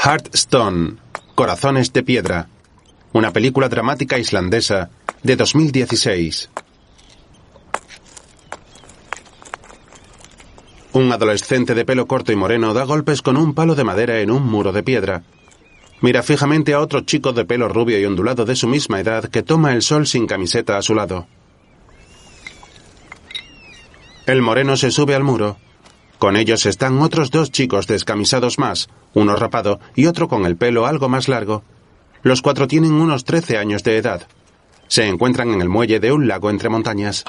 Heartstone, Corazones de Piedra, una película dramática islandesa de 2016. Un adolescente de pelo corto y moreno da golpes con un palo de madera en un muro de piedra. Mira fijamente a otro chico de pelo rubio y ondulado de su misma edad que toma el sol sin camiseta a su lado. El moreno se sube al muro. Con ellos están otros dos chicos descamisados más, uno rapado y otro con el pelo algo más largo. Los cuatro tienen unos 13 años de edad. Se encuentran en el muelle de un lago entre montañas.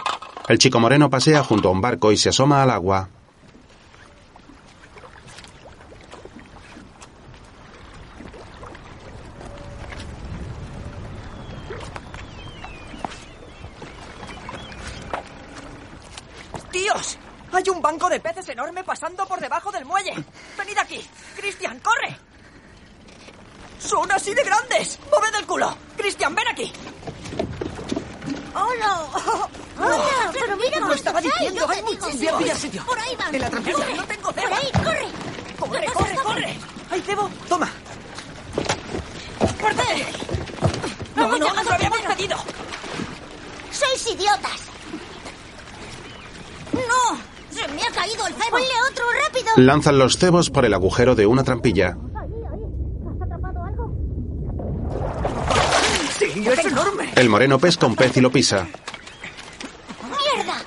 El chico moreno pasea junto a un barco y se asoma al agua. ¡Dios! Hay un banco de peces enorme pasando por debajo del muelle. Venid aquí. Cristian, corre. Son así de grandes. ¡Moved el culo! Cristian, ven aquí. ¡Hola! ¡Hola! Pero mira Lo estaba diciendo. Hay muchos. Voy a sí. pillar sitio. Por ahí van. En la trampilla. Por. No tengo Por cebo. ahí, corre. ¡Corre, ¿Qué corre, corre! ¿Hay cebo? Toma. ¡Corte! No, no, nos lo habíamos pedido. ¡Sois idiotas! ¡No! ¡Se me ha caído el cebo! ¡Ponle otro, rápido! Lanzan los cebos por el agujero de una trampilla. ¿Has atrapado algo? Sí, es enorme. El moreno pesca un pez y lo pisa. ¡Mierda!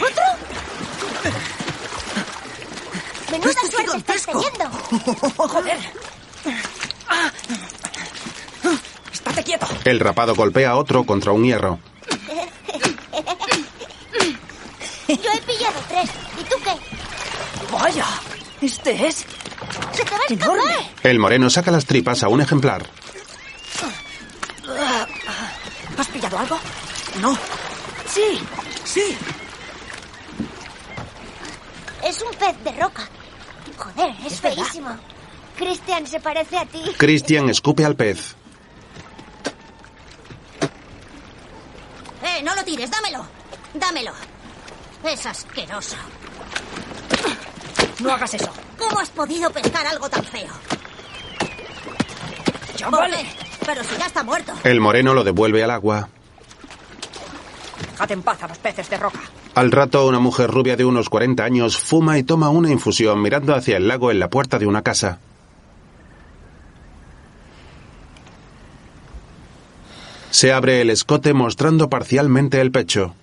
¿Otro? ¡Menuda Este es suerte gigantesco. teniendo! ¡Joder! Ah. ¡Estate quieto! El rapado golpea a otro contra un hierro. Yo he pillado tres. ¿Y tú qué? ¡Vaya! Este es... ¡Se te va a. El moreno saca las tripas a un ejemplar. ¿Has pillado algo? No. Sí, sí. Es un pez de roca. Joder, es, Es verdad. feísimo. Christian se parece a ti. Christian escupe al pez. ¡Eh, no lo tires! ¡Dámelo! ¡Dámelo! Es asqueroso. No hagas eso. ¿Cómo has podido pescar algo tan feo? ¿Por vale. Pero si ya está muerto. El moreno lo devuelve al agua. Dejad en paz a los peces de roca. Al rato, una mujer rubia de unos 40 años fuma y toma una infusión mirando hacia el lago en la puerta de una casa. Se abre el escote mostrando parcialmente el pecho.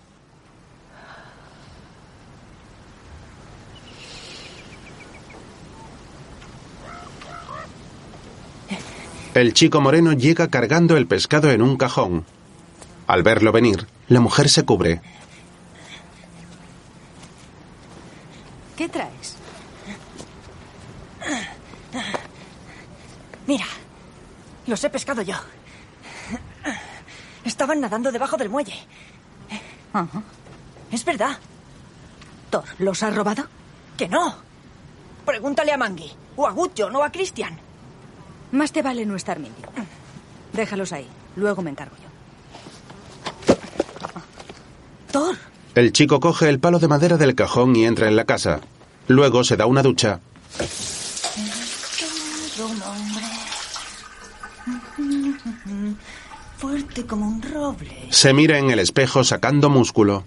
El chico moreno llega cargando el pescado en un cajón. Al verlo venir, la mujer se cubre. ¿Qué traes? Mira, los he pescado yo. Estaban nadando debajo del muelle. Es verdad. Thor, ¿los has robado? Que no. Pregúntale a Mangi. O a Gutjo, no a Christian. Más te vale no estar mintiendo. Déjalos ahí. Luego me encargo yo. Thor. El chico coge el palo de madera del cajón y entra en la casa. Luego se da una ducha. un hombre. Fuerte como un roble. Se mira en el espejo sacando músculo.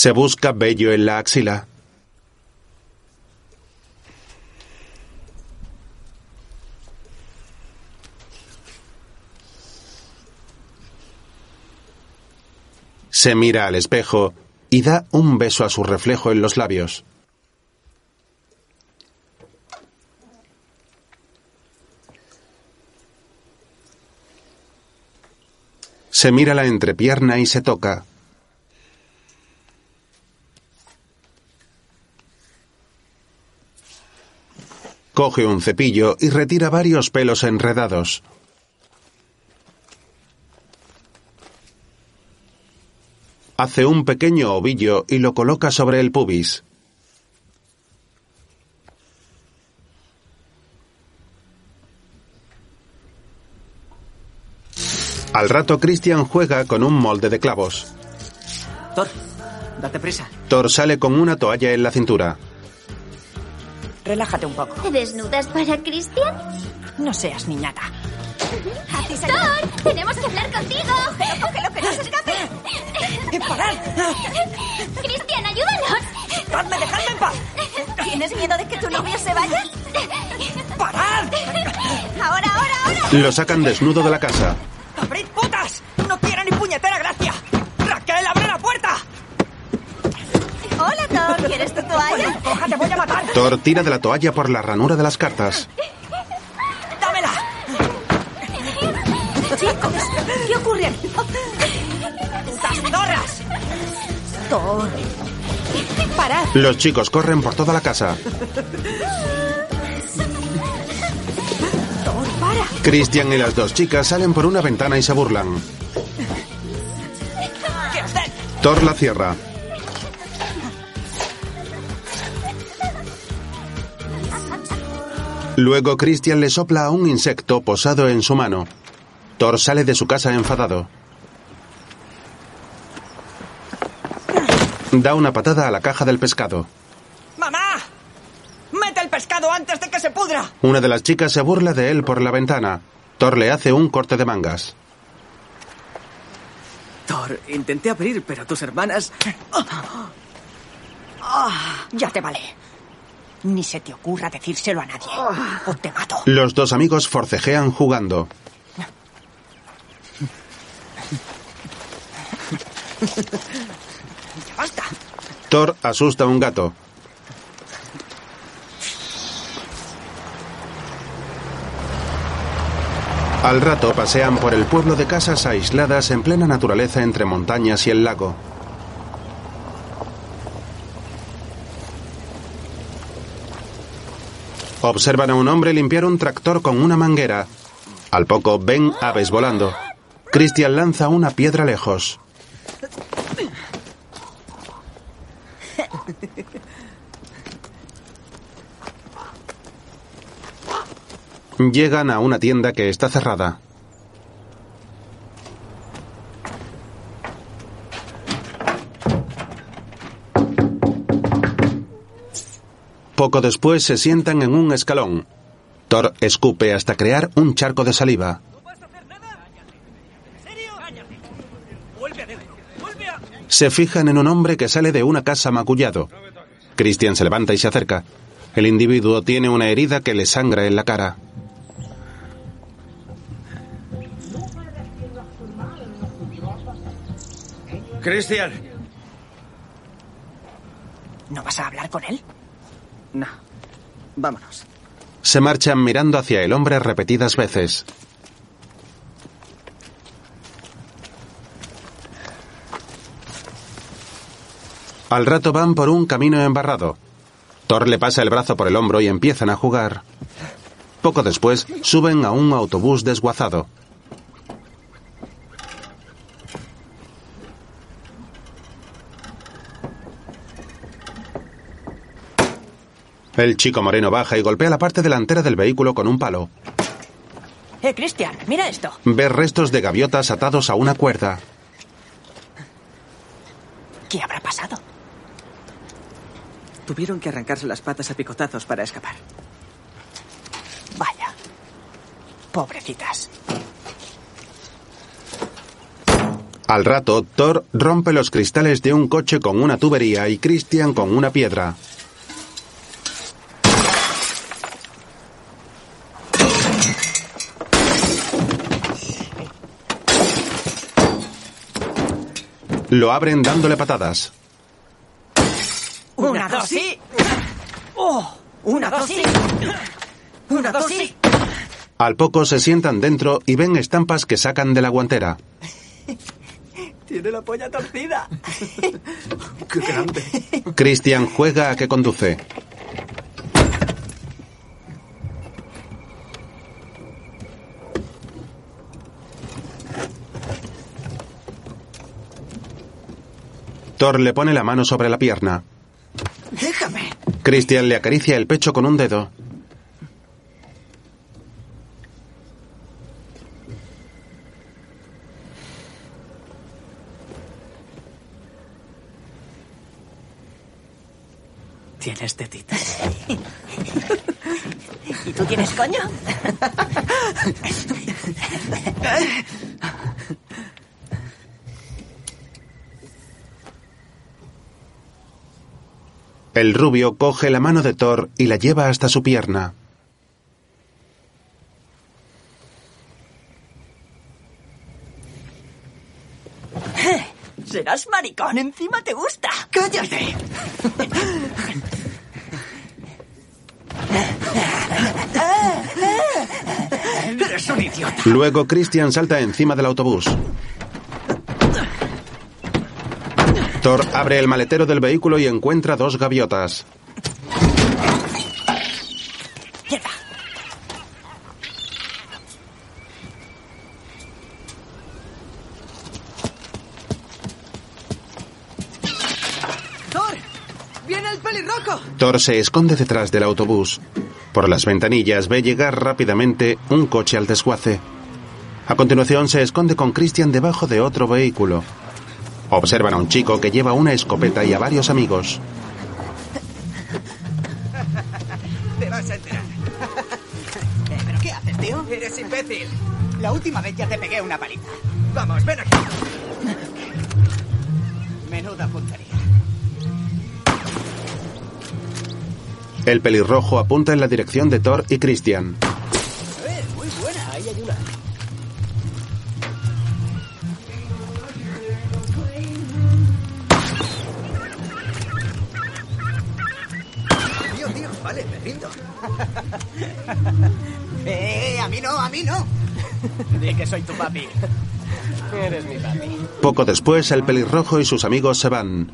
Se busca vello en la axila. Se mira al espejo y da un beso a su reflejo en los labios. Se mira la entrepierna y se toca. Coge un cepillo y retira varios pelos enredados. Hace un pequeño ovillo y lo coloca sobre el pubis. Al rato, Christian juega con un molde de clavos. Thor, date prisa. Thor sale con una toalla en la cintura. Relájate un poco. ¿Te desnudas para Christian? No seas niñata. ¡Thor! ¡Tenemos que hablar contigo! ¡Pero cógelo, que no se escape! ¡Parad! ¡Cristian, ayúdanos! ¡Dejadme, dejadme en paz! ¿Tienes miedo de que tu novio se vaya? ¡Parad! ¡Ahora, ahora, ahora! Lo sacan desnudo de la casa. ¡Abrid putas! ¡No quiero ni puñetera gracia! ¡Raquel, abre la puerta! Hola, Thor. ¿Quieres tu toalla? ¡Coja, te voy a matar! Thor tira de la toalla por la ranura de las cartas. ¡Dámela! Chicos, ¿qué ocurre aquí? ¡Putas zorras! Thor. Parad. Los chicos corren por toda la casa. Thor, para. Christian y las dos chicas salen por una ventana y se burlan. ¿Qué hacer? Thor la cierra. Luego Christian le sopla a un insecto posado en su mano. Thor sale de su casa enfadado. Da una patada a la caja del pescado. ¡Mamá! ¡Mete el pescado antes de que se pudra! Una de las chicas se burla de él por la ventana. Thor le hace un corte de mangas. Thor, intenté abrir, pero tus hermanas... Ya te vale. Ni se te ocurra decírselo a nadie. O te mato. Los dos amigos forcejean jugando. ¡Ya basta! Thor asusta a un gato. Al rato pasean por el pueblo de casas aisladas en plena naturaleza entre montañas y el lago. Observan a un hombre limpiar un tractor con una manguera. Al poco ven aves volando. Christian lanza una piedra lejos. Llegan a una tienda que está cerrada. Poco después se sientan en un escalón. Thor escupe hasta crear un charco de saliva. Se fijan en un hombre que sale de una casa macullado. Christian se levanta y se acerca. El individuo tiene una herida que le sangra en la cara. Cristian. ¿No vas a hablar con él? No. Vámonos. Se marchan mirando hacia el hombre repetidas veces. Al rato van por un camino embarrado. Thor le pasa el brazo por el hombro y empiezan a jugar. Poco después suben a un autobús desguazado. El chico moreno baja y golpea la parte delantera del vehículo con un palo. Eh, Cristian, mira esto. Ve restos de gaviotas atados a una cuerda. ¿Qué habrá pasado? Tuvieron que arrancarse las patas a picotazos para escapar. Vaya. Pobrecitas. Al rato, Thor rompe los cristales de un coche con una tubería y Christian con una piedra. Lo abren dándole patadas. Una, dos, sí. Oh, una, dos, sí. Una, dos, sí. Al poco se sientan dentro y ven estampas que sacan de la guantera. Tiene la polla torcida. ¡Qué grande! Christian juega a que conduce. Thor le pone la mano sobre la pierna. Déjame. Christian le acaricia el pecho con un dedo. Tienes tetitas. ¿Y tú tienes coño? El rubio coge la mano de Thor y la lleva hasta su pierna. Serás maricón, encima te gusta. ¡Cállate! Eres un idiota. Luego Christian salta encima del autobús. Thor abre el maletero del vehículo y encuentra dos gaviotas. Mierda. ¡Thor! ¡Viene el pelirrojo! Thor se esconde detrás del autobús. Por las ventanillas ve llegar rápidamente un coche al desguace. A continuación se esconde con Christian debajo de otro vehículo. Observan a un chico que lleva una escopeta y a varios amigos. Te vas a enterar. ¿Pero qué haces, tío? Eres imbécil. La última vez ya te pegué una paliza. Vamos, ven aquí. Menuda puntería. El pelirrojo apunta en la dirección de Thor y Christian. Soy tu papi. Eres mi papi. Poco después, el pelirrojo y sus amigos se van.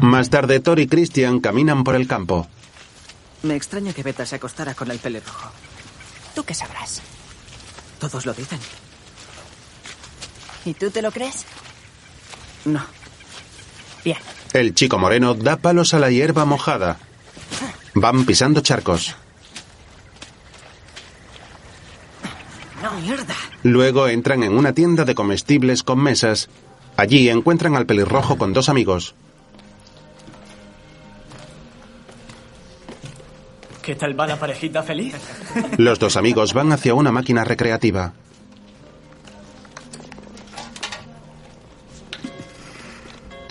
Más tarde, Thor y Christian caminan por el campo. Me extraña que Beta se acostara con el pelirrojo. ¿Tú qué sabrás? Todos lo dicen. ¿Y tú te lo crees? No. Bien. El chico moreno da palos a la hierba mojada. Van pisando charcos. No, mierda. Luego entran en una tienda de comestibles con mesas. Allí encuentran al pelirrojo con dos amigos. ¿Qué tal va la parejita feliz? Los dos amigos van hacia una máquina recreativa.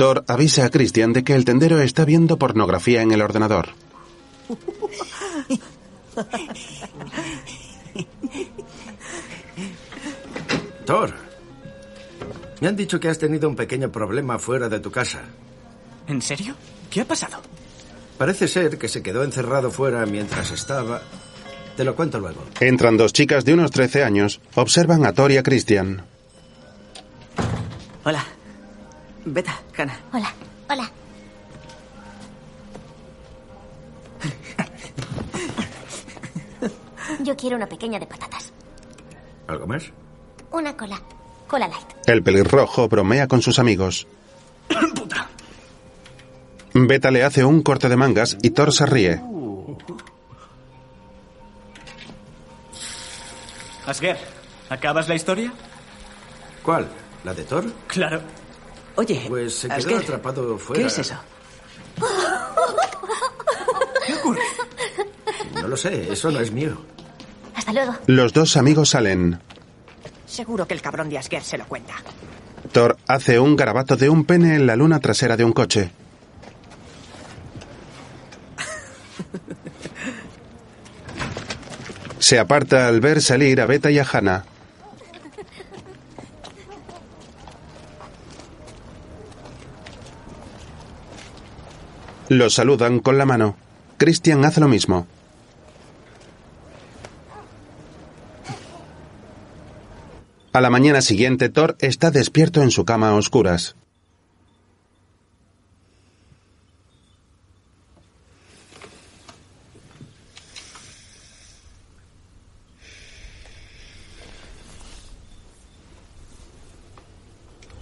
Thor avisa a Christian de que el tendero está viendo pornografía en el ordenador. Thor, me han dicho que has tenido un pequeño problema fuera de tu casa. ¿En serio? ¿Qué ha pasado? Parece ser que se quedó encerrado fuera mientras estaba... Te lo cuento luego. Entran dos chicas de unos 13 años. Observan a Thor y a Christian. Hola. Beta, Hannah. Hola, hola. Yo quiero una pequeña de patatas. ¿Algo más? Una cola. Cola light. El pelirrojo bromea con sus amigos. Beta le hace un corte de mangas y Thor se ríe. Asger, ¿acabas la historia? ¿Cuál? ¿La de Thor? Claro. Oye, Pues se quedó atrapado fuera. ¿Qué es eso? ¿Qué ocurre? No lo sé, eso no es mío. Hasta luego. Los dos amigos salen. Seguro que el cabrón de Asger se lo cuenta. Thor hace un garabato de un pene en la luna trasera de un coche. Se aparta al ver salir a Beta y a Hannah. Los saludan con la mano. Christian hace lo mismo. A la mañana siguiente, Thor está despierto en su cama a oscuras.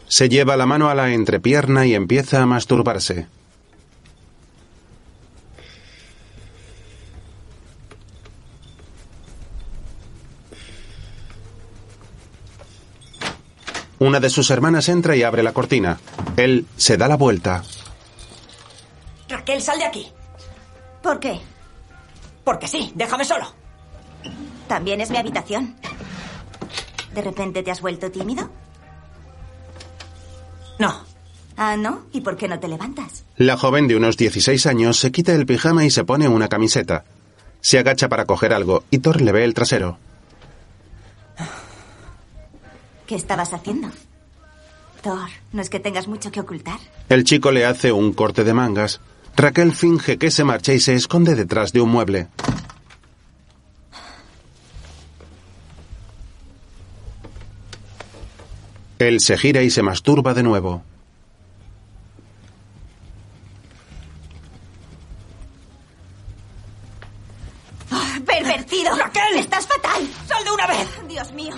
Se lleva la mano a la entrepierna y empieza a masturbarse. Una de sus hermanas entra y abre la cortina. Él se da la vuelta. Raquel, sal de aquí. ¿Por qué? Porque sí, déjame solo. También es mi habitación. ¿De repente te has vuelto tímido? No. Ah, ¿no? ¿Y por qué no te levantas? La joven de unos 16 años se quita el pijama y se pone una camiseta. Se agacha para coger algo y Thor le ve el trasero. ¿Qué estabas haciendo? Thor, no es que tengas mucho que ocultar. El chico le hace un corte de mangas. Raquel finge que se marcha y se esconde detrás de un mueble. Él se gira y se masturba de nuevo. ¡Ah, ¡Pervertido! ¡Raquel! ¡Estás fatal! ¡Sal de una vez! ¡Dios mío!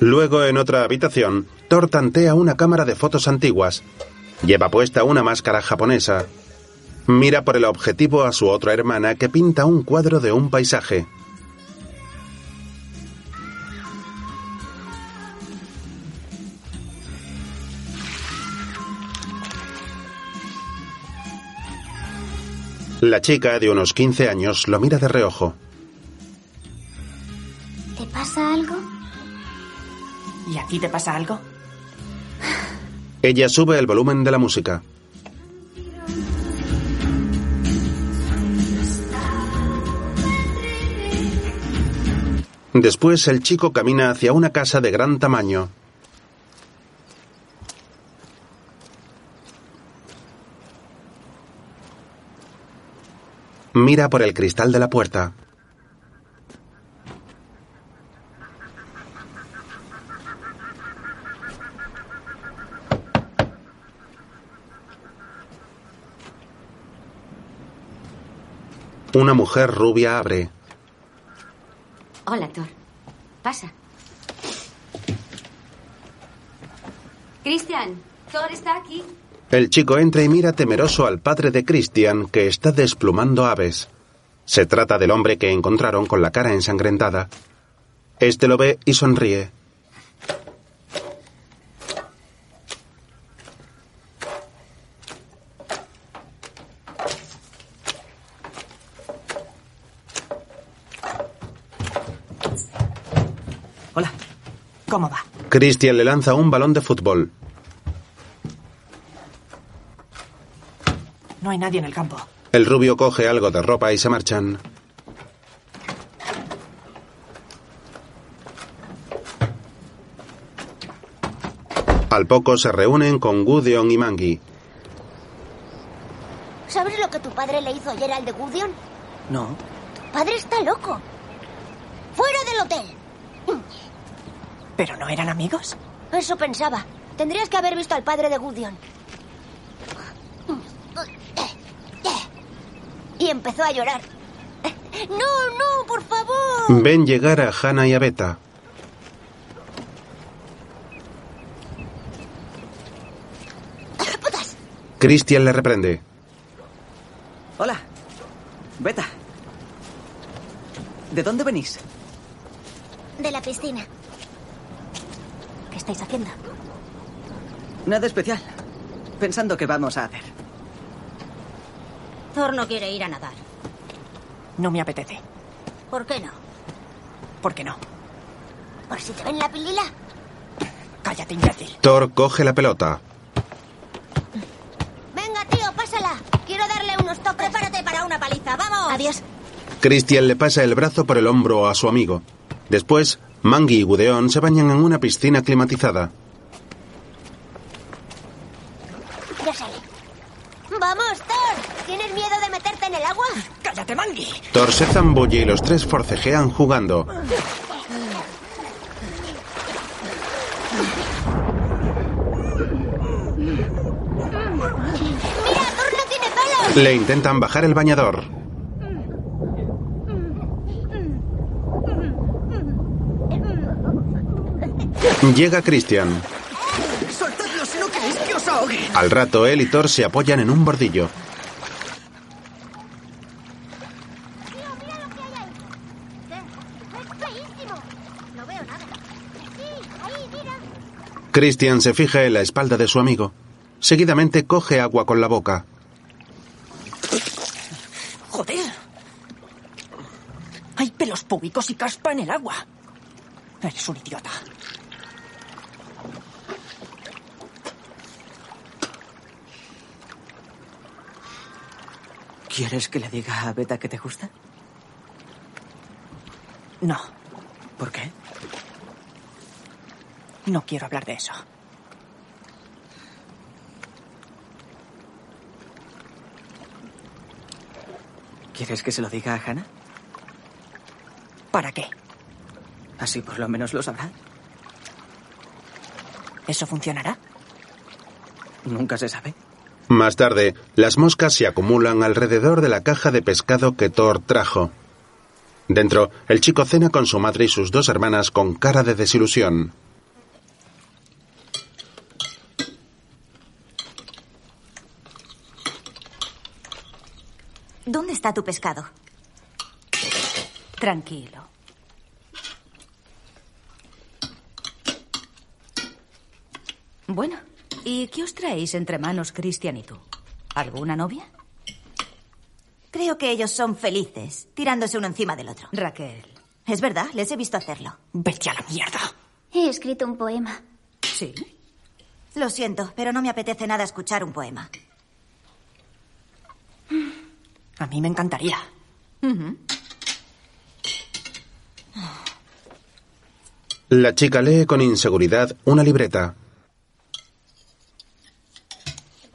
Luego, en otra habitación, Thor tantea una cámara de fotos antiguas. Lleva puesta una máscara japonesa. Mira por el objetivo a su otra hermana que pinta un cuadro de un paisaje. La chica de unos 15 años lo mira de reojo. ¿Te pasa algo? ¿Y a ti te pasa algo? Ella sube el volumen de la música. Después el chico camina hacia una casa de gran tamaño. Mira por el cristal de la puerta. Una mujer rubia abre. Hola, Thor. Pasa. Cristian, Thor está aquí. El chico entra y mira temeroso al padre de Christian que está desplumando aves. Se trata del hombre que encontraron con la cara ensangrentada. Este lo ve y sonríe. Hola. ¿Cómo va? Christian le lanza un balón de fútbol. No hay nadie en el campo. El rubio coge algo de ropa y se marchan. Al poco se reúnen con Gudeon y Mangi. ¿Sabes lo que tu padre le hizo ayer al de Gudion? No. Tu padre está loco. ¡Fuera del hotel! ¿Pero no eran amigos? Eso pensaba. Tendrías que haber visto al padre de Gudion. Y empezó a llorar. No, no, por favor. Ven llegar a Hannah y a Beta. ¡Putas! Christian le reprende. Hola. Beta. ¿De dónde venís? De la piscina. ¿Qué estáis haciendo? Nada especial. Pensando qué vamos a hacer. Thor no quiere ir a nadar. No me apetece. ¿Por qué no? ¿Por qué no? ¿Por si te ven la pilila? Cállate, imbécil. Thor coge la pelota. Venga, tío, pásala. Quiero darle unos toques. Prepárate para una paliza. ¡Vamos! Adiós. Christian le pasa el brazo por el hombro a su amigo. Después, Mangi y Gudeon se bañan en una piscina climatizada. Ya sale. ¡Vamos, Thor! ¿Tienes miedo de meterte en el agua? ¡Cállate, Mangi! Thor se zambulle y los tres forcejean jugando. ¡Mira, Thor no tiene pelos! Le intentan bajar el bañador. Llega Christian. ¡Soltadlo si no queréis que os ahogue! Al rato, él y Thor se apoyan en un bordillo. Christian se fija en la espalda de su amigo. Seguidamente coge agua con la boca. Joder. Hay pelos públicos y caspa en el agua. Eres un idiota. ¿Quieres que le diga a Beta que te gusta? No. ¿Por qué? No quiero hablar de eso. ¿Quieres que se lo diga a Hannah? ¿Para qué? Así por lo menos lo sabrá. ¿Eso funcionará? Nunca se sabe. Más tarde, las moscas se acumulan alrededor de la caja de pescado que Thor trajo. Dentro, el chico cena con su madre y sus dos hermanas con cara de desilusión. ¿Dónde está tu pescado? Tranquilo. Bueno, ¿y qué os traéis entre manos, Cristian y tú? ¿Alguna novia? Creo que ellos son felices, tirándose uno encima del otro. Raquel. Es verdad, les he visto hacerlo. Vete a la mierda. He escrito un poema. Sí. Lo siento, pero no me apetece nada escuchar un poema. A mí me encantaría. La chica lee con inseguridad una libreta.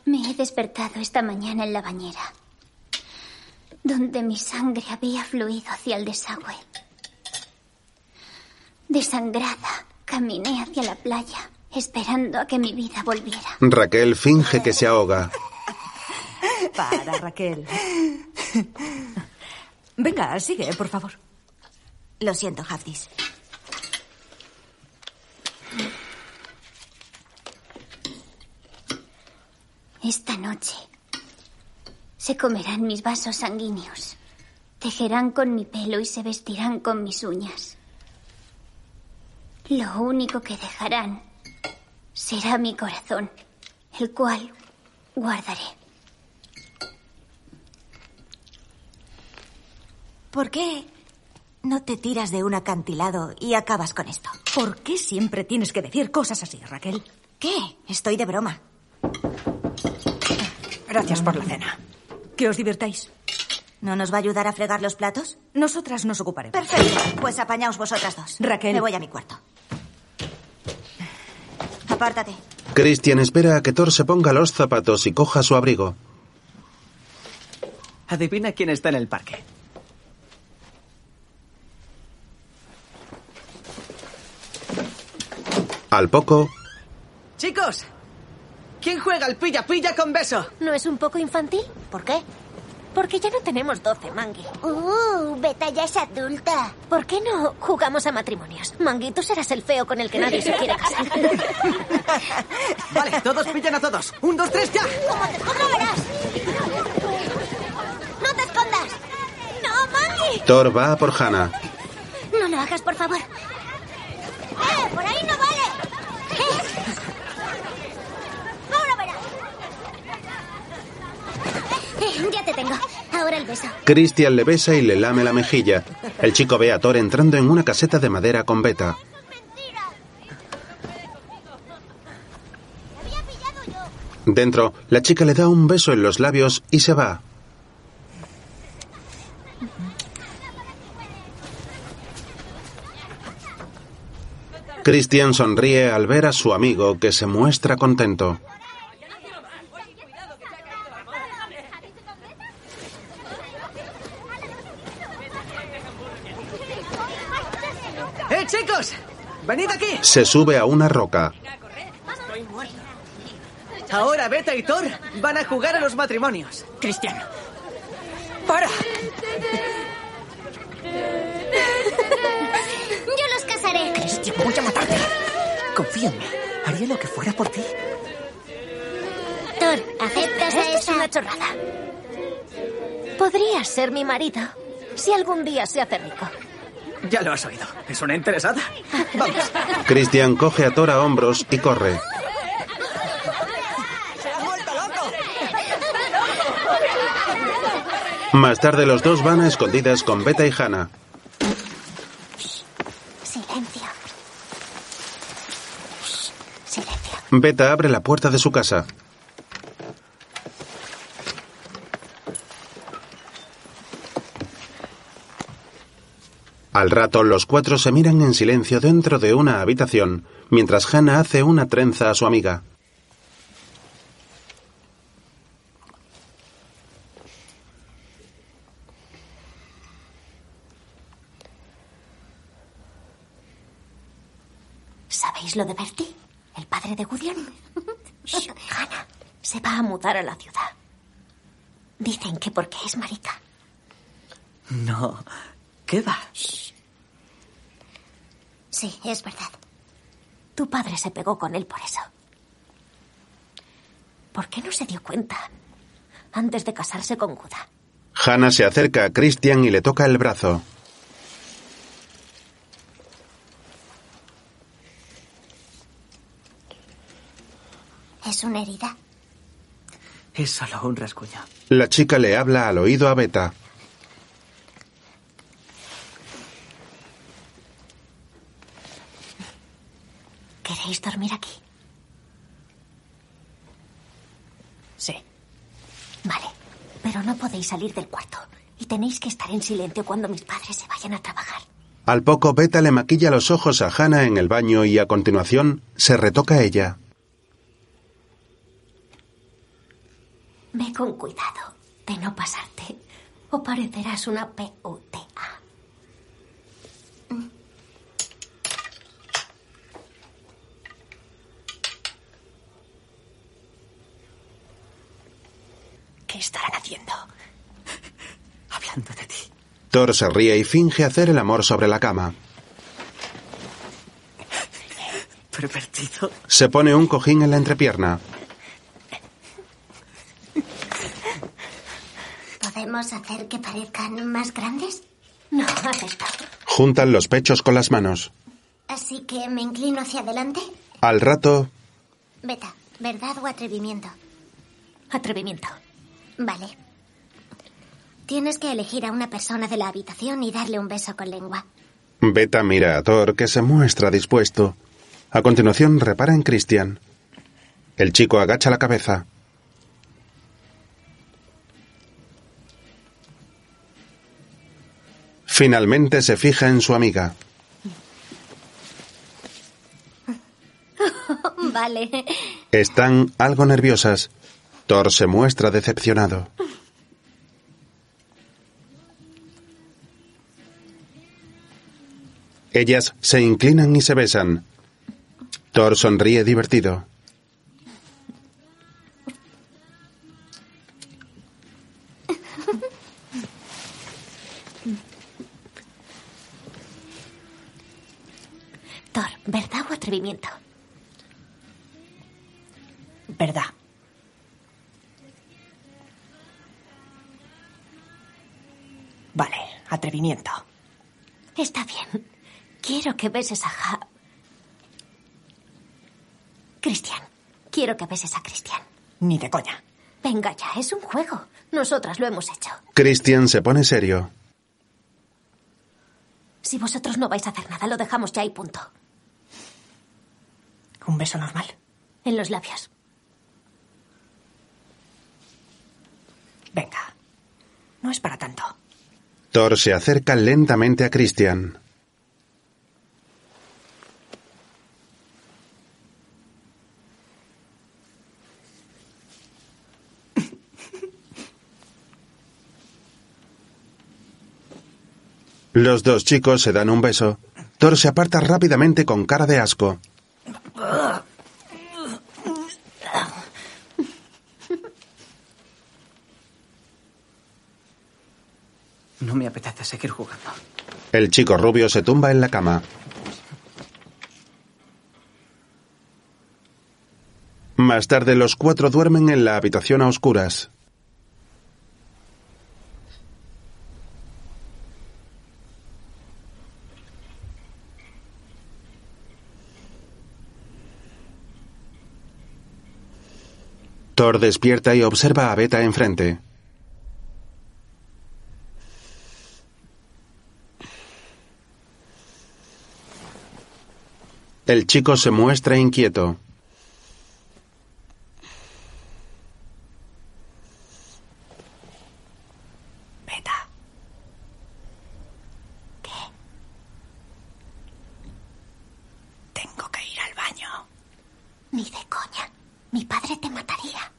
Me he despertado esta mañana en la bañera, donde mi sangre había fluido hacia el desagüe. Desangrada, caminé hacia la playa, esperando a que mi vida volviera. Raquel finge que se ahoga. Para, Raquel. Venga, sigue, por favor. Lo siento, Hafdis. Esta noche se comerán mis vasos sanguíneos, tejerán con mi pelo y se vestirán con mis uñas. Lo único que dejarán será mi corazón, el cual guardaré. ¿Por qué no te tiras de un acantilado y acabas con esto? ¿Por qué siempre tienes que decir cosas así, Raquel? ¿Qué? Estoy de broma. Gracias por la cena. Que os divirtáis. ¿No nos va a ayudar a fregar los platos? Nosotras nos ocuparemos. Perfecto. Pues apañaos vosotras dos. Raquel. Me voy a mi cuarto. Apártate. Christian espera a que Thor se ponga los zapatos y coja su abrigo. Adivina quién está en el parque. Al poco, Chicos, ¿quién juega al pilla-pilla con beso? ¿No es un poco infantil? ¿Por qué? Porque ya no tenemos 12, Mangi. Uh, Beta ya es adulta. ¿Por qué no jugamos a matrimonios? Mangi, tú serás el feo con el que nadie se quiere casar. Vale, todos pillan a todos. Un, dos, tres, ya. ¡Como te escondas, verás! ¡No te escondas! ¡No, Mangi! Thor va a por Hannah. No lo hagas, por favor. ¡Eh! ¡Por ahí no vale! ¡Eh! ¡Ahora verás! Eh, ya te tengo. Ahora el beso. Christian le besa y le lame la mejilla. El chico ve a Thor entrando en una caseta de madera con Beta. Dentro, la chica le da un beso en los labios y se va. Christian sonríe al ver a su amigo que se muestra contento. Chicos! ¡Venid aquí! Se sube a una roca. Ahora Beta y Thor van a jugar a los matrimonios. Cristian. ¡Para! Yo los casaré. Cristian, voy a matarte. Confía en mí. Haría lo que fuera por ti. Thor, ¿aceptas Esto es una chorrada. Podrías ser mi marido si algún día se hace rico. Ya lo has oído. Es una interesada. Vamos. Christian coge a Thor a hombros y corre. ¡Se ha vuelto loco! Más tarde los dos van a escondidas con Beta y Hannah. Silencio. Silencio. Beta abre la puerta de su casa. Al rato los cuatro se miran en silencio dentro de una habitación, mientras Hannah hace una trenza a su amiga. ¿Sabéis lo de Bertie? El padre de Gudion. Hannah se va a mudar a la ciudad. Dicen que porque es marica. No. ¿Qué va? Sí, es verdad. Tu padre se pegó con él por eso. ¿Por qué no se dio cuenta antes de casarse con Guda? Hannah se acerca a Christian y le toca el brazo. ¿Es una herida? Es solo un rasguño. La chica le habla al oído a Beta. ¿Queréis dormir aquí? Sí. Vale, pero no podéis salir del cuarto y tenéis que estar en silencio cuando mis padres se vayan a trabajar. Al poco Beta le maquilla los ojos a Hannah en el baño y a continuación se retoca ella. Ve con cuidado de no pasarte o parecerás una PUTA. ¿Qué estarán haciendo? Hablando de ti. Thor se ríe y finge hacer el amor sobre la cama. Pervertido. Se pone un cojín en la entrepierna. ¿Podemos hacer que parezcan más grandes? No, acepto. Juntan los pechos con las manos. Así que me inclino hacia adelante. Al rato, Beta, ¿verdad o atrevimiento? Atrevimiento. Vale. Tienes que elegir a una persona de la habitación y darle un beso con lengua. Beta mira a Thor, que se muestra dispuesto. A continuación, repara en Christian. El chico agacha la cabeza. Finalmente se fija en su amiga. vale. Están algo nerviosas. Thor se muestra decepcionado. Ellas se inclinan y se besan. Thor sonríe divertido. Thor, ¿verdad o atrevimiento? Verdad. Vale, atrevimiento. Está bien. Quiero que beses a Ja. Cristian. Quiero que beses a Cristian. Ni de coña. Venga ya, es un juego. Nosotras lo hemos hecho. Christian se pone serio. Si vosotros no vais a hacer nada, lo dejamos ya y punto. Un beso normal. En los labios. Venga. No es para tanto. Thor se acerca lentamente a Christian. Los dos chicos se dan un beso. Thor se aparta rápidamente con cara de asco. No me apetece seguir jugando. El chico rubio se tumba en la cama. Más tarde los cuatro duermen en la habitación a oscuras. Thor despierta y observa a Beta enfrente. El chico se muestra inquieto. Beta. ¿Qué? Tengo que ir al baño. Ni de coña. Mi padre te mataría.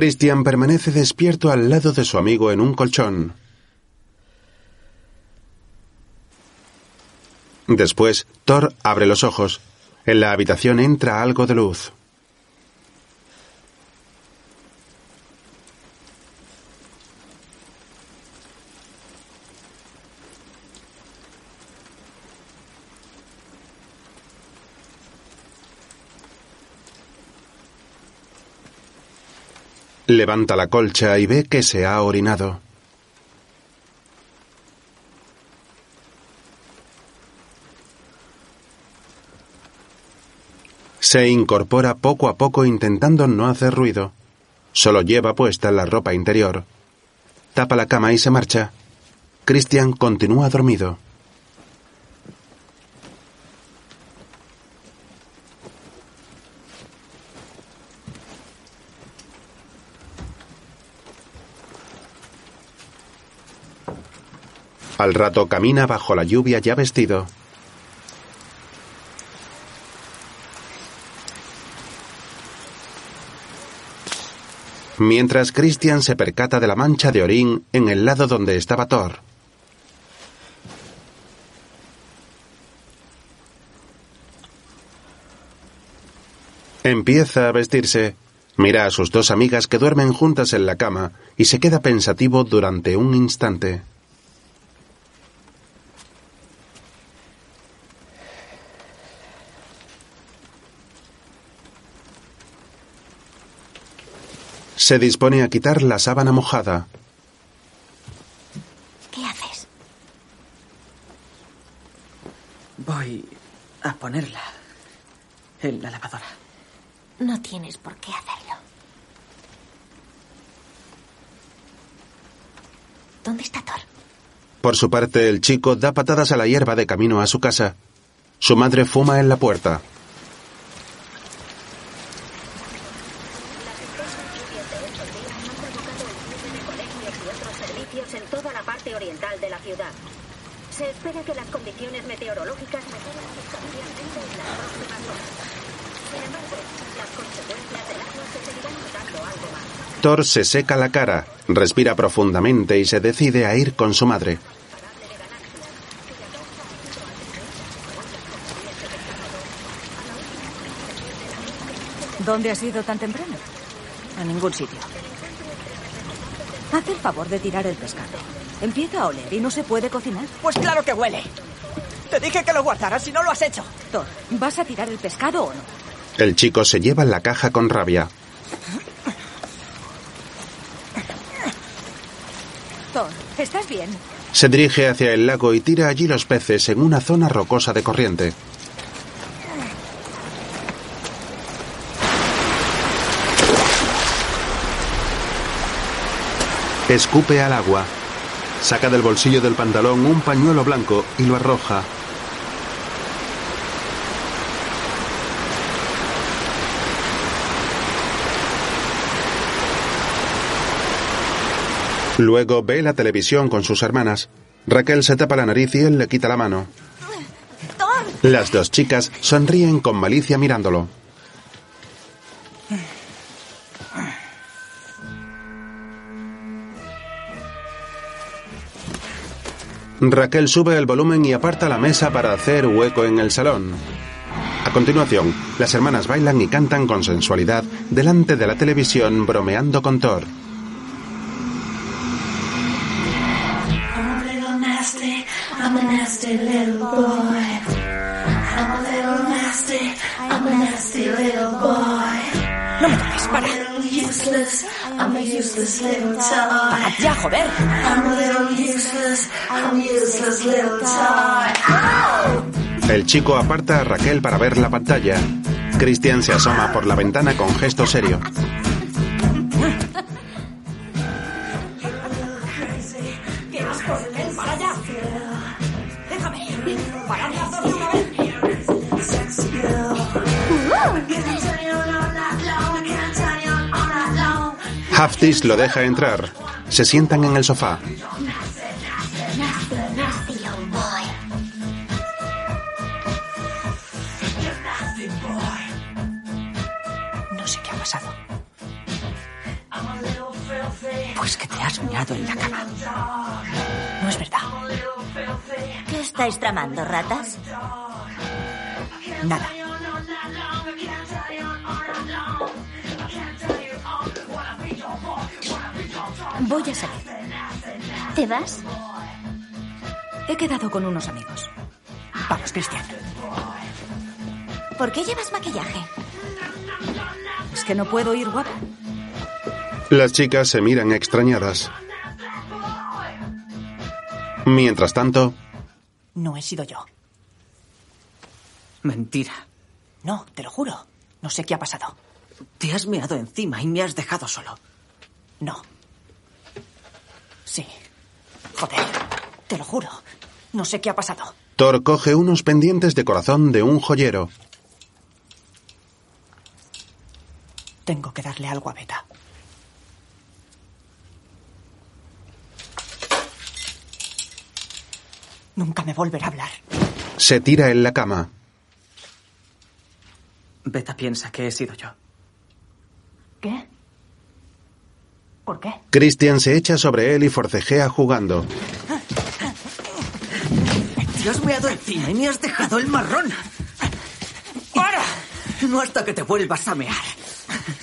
Christian permanece despierto al lado de su amigo en un colchón. Después, Thor abre los ojos. En la habitación entra algo de luz. Levanta la colcha y ve que se ha orinado. Se incorpora poco a poco intentando no hacer ruido. Solo lleva puesta la ropa interior. Tapa la cama y se marcha. Christian continúa dormido. Al rato camina bajo la lluvia ya vestido. Mientras Christian se percata de la mancha de orín en el lado donde estaba Thor. Empieza a vestirse, mira a sus dos amigas que duermen juntas en la cama y se queda pensativo durante un instante. Se dispone a quitar la sábana mojada. ¿Qué haces? Voy a ponerla en la lavadora. No tienes por qué hacerlo. ¿Dónde está Thor? Por su parte, el chico da patadas a la hierba de camino a su casa. Su madre fuma en la puerta. servicios en toda la parte oriental de la ciudad. Se espera que las condiciones meteorológicas mejoren sustancialmente en las próximas horas. Sin embargo, las consecuencias del agua se seguirán notando algo Thor se seca la cara, respira profundamente y se decide a ir con su madre. ¿Dónde has ido tan temprano? A ningún sitio. Haz el favor de tirar el pescado. Empieza a oler y no se puede cocinar. Pues claro que huele. Te dije que lo guardaras y no lo has hecho. Thor, ¿vas a tirar el pescado o no? El chico se lleva la caja con rabia. Se dirige hacia el lago y tira allí los peces en una zona rocosa de corriente. Escupe al agua. Saca del bolsillo del pantalón un pañuelo blanco y lo arroja. Luego ve la televisión con sus hermanas. Raquel se tapa la nariz y él le quita la mano. Las dos chicas sonríen con malicia mirándolo. Raquel sube el volumen y aparta la mesa para hacer hueco en el salón. A continuación, las hermanas bailan y cantan con sensualidad delante de la televisión bromeando con Thor. I'm a nasty little boy. I'm a little nasty, I'm a nasty little boy. No me toques, para. Little you, useless. I'm a useless little ¡Parad toy. ya, joder! I'm a little useless. I'm a useless little toy. El chico aparta a Raquel para ver la pantalla. Christian se asoma por la ventana con gesto serio. Haftis lo deja entrar. Se sientan en el sofá. No sé qué ha pasado. Pues que te has mirado en la cama. No es verdad. ¿Qué estáis tramando, ratas? Nada. Voy a salir. ¿Te vas? He quedado con unos amigos. Vamos, Cristian. ¿Por qué llevas maquillaje? Es que no puedo ir guapa. Las chicas se miran extrañadas. Mientras tanto, No he sido yo. Mentira. No, te lo juro. No sé qué ha pasado. Te has meado encima y me has dejado solo. No. Sí. Joder. Te lo juro. No sé qué ha pasado. Thor coge unos pendientes de corazón de un joyero. Tengo que darle algo a Beta. Nunca me volverá a hablar. Se tira en la cama. Beta piensa que he sido yo. ¿Qué? ¿Por qué? Christian se echa sobre él y forcejea jugando. Te has meado encima y me has dejado el marrón. ¡Para! No hasta que te vuelvas a mear.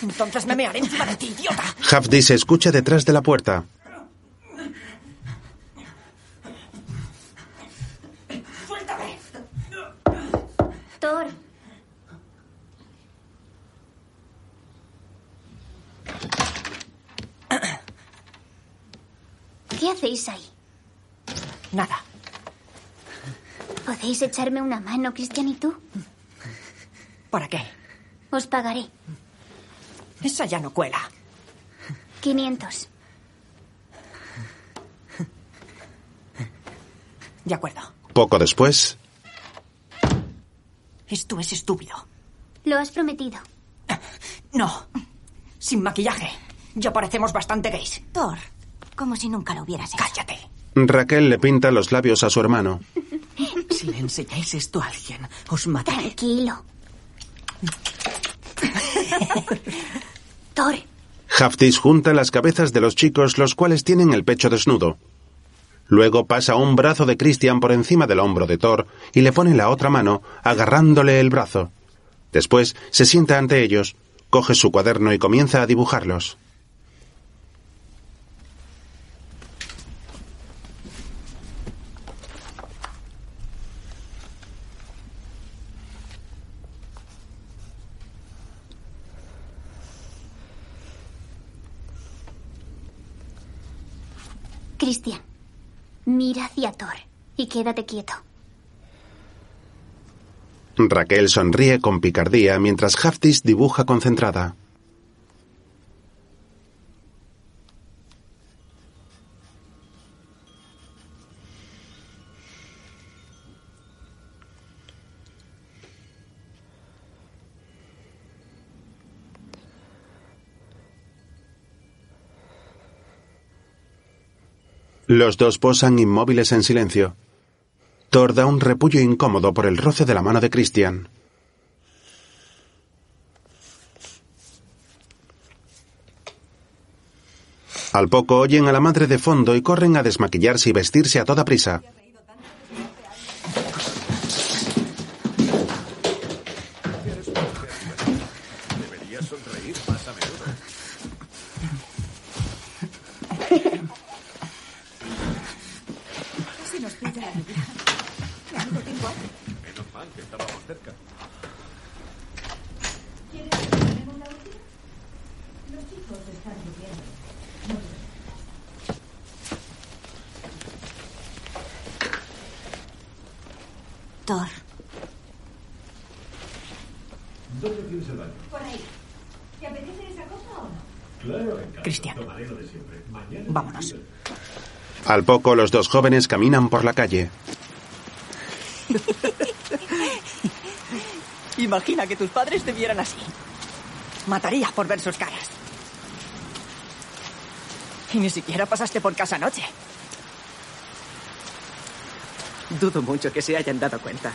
Entonces me mearé encima de ti, idiota. Hafdi se escucha detrás de la puerta. ¡Suéltame! Thor. ¿Qué hacéis ahí? Nada. ¿Podéis echarme una mano, Cristian y tú? ¿Para qué? Os pagaré. Esa ya no cuela. 500. De acuerdo. Poco después, Esto es estúpido. Lo has prometido. No. Sin maquillaje. Ya parecemos bastante gays. Thor, como si nunca lo hubieras hecho. Cállate. Raquel le pinta los labios a su hermano. Si le enseñáis esto a alguien, os mataré. Tranquilo. Thor, Haftis junta las cabezas de los chicos, los cuales tienen el pecho desnudo. Luego pasa un brazo de Christian por encima del hombro de Thor y le pone la otra mano, agarrándole el brazo. Después se sienta ante ellos, coge su cuaderno y comienza a dibujarlos. Cristian, mira hacia Thor y quédate quieto. Raquel sonríe con picardía mientras Haftis dibuja concentrada. Los dos posan inmóviles en silencio. Thor da un repullo incómodo por el roce de la mano de Christian. Al poco oyen a la madre de fondo y corren a desmaquillarse y vestirse a toda prisa. Deberías sonreír más a menudo. Casi nos pilla la lluvia. ¿Cuánto tiempo hace? Menos mal que estábamos cerca. ¿Quieres que tomemos la última? Los chicos ¿Dónde tienes el baño? Por ahí. ¿Te apetece esa cosa o no? Claro, en casa. Cristian. Tomaré lo de siempre. Mañana. Vámonos. Al poco, los dos jóvenes caminan por la calle. Imagina que tus padres te vieran así. Matarías por ver sus caras. Y ni siquiera pasaste por casa anoche. Dudo mucho que se hayan dado cuenta.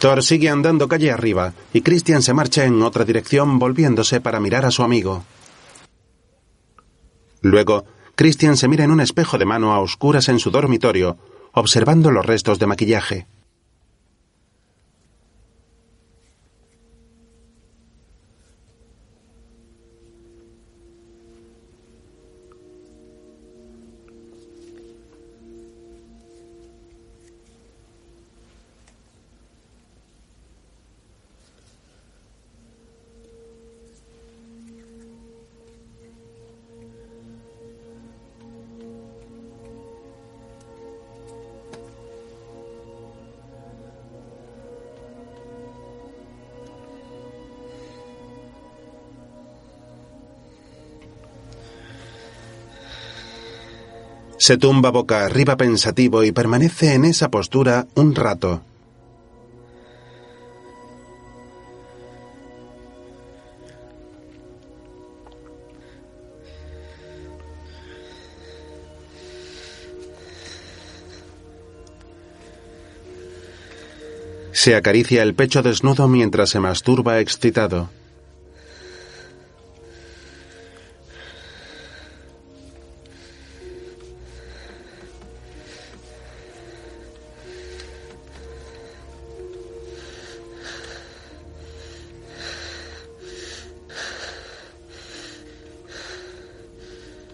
Thor sigue andando calle arriba y Christian se marcha en otra dirección volviéndose para mirar a su amigo. Luego, Christian se mira en un espejo de mano a oscuras en su dormitorio, observando los restos de maquillaje. Se tumba boca arriba pensativo y permanece en esa postura un rato. Se acaricia el pecho desnudo mientras se masturba excitado.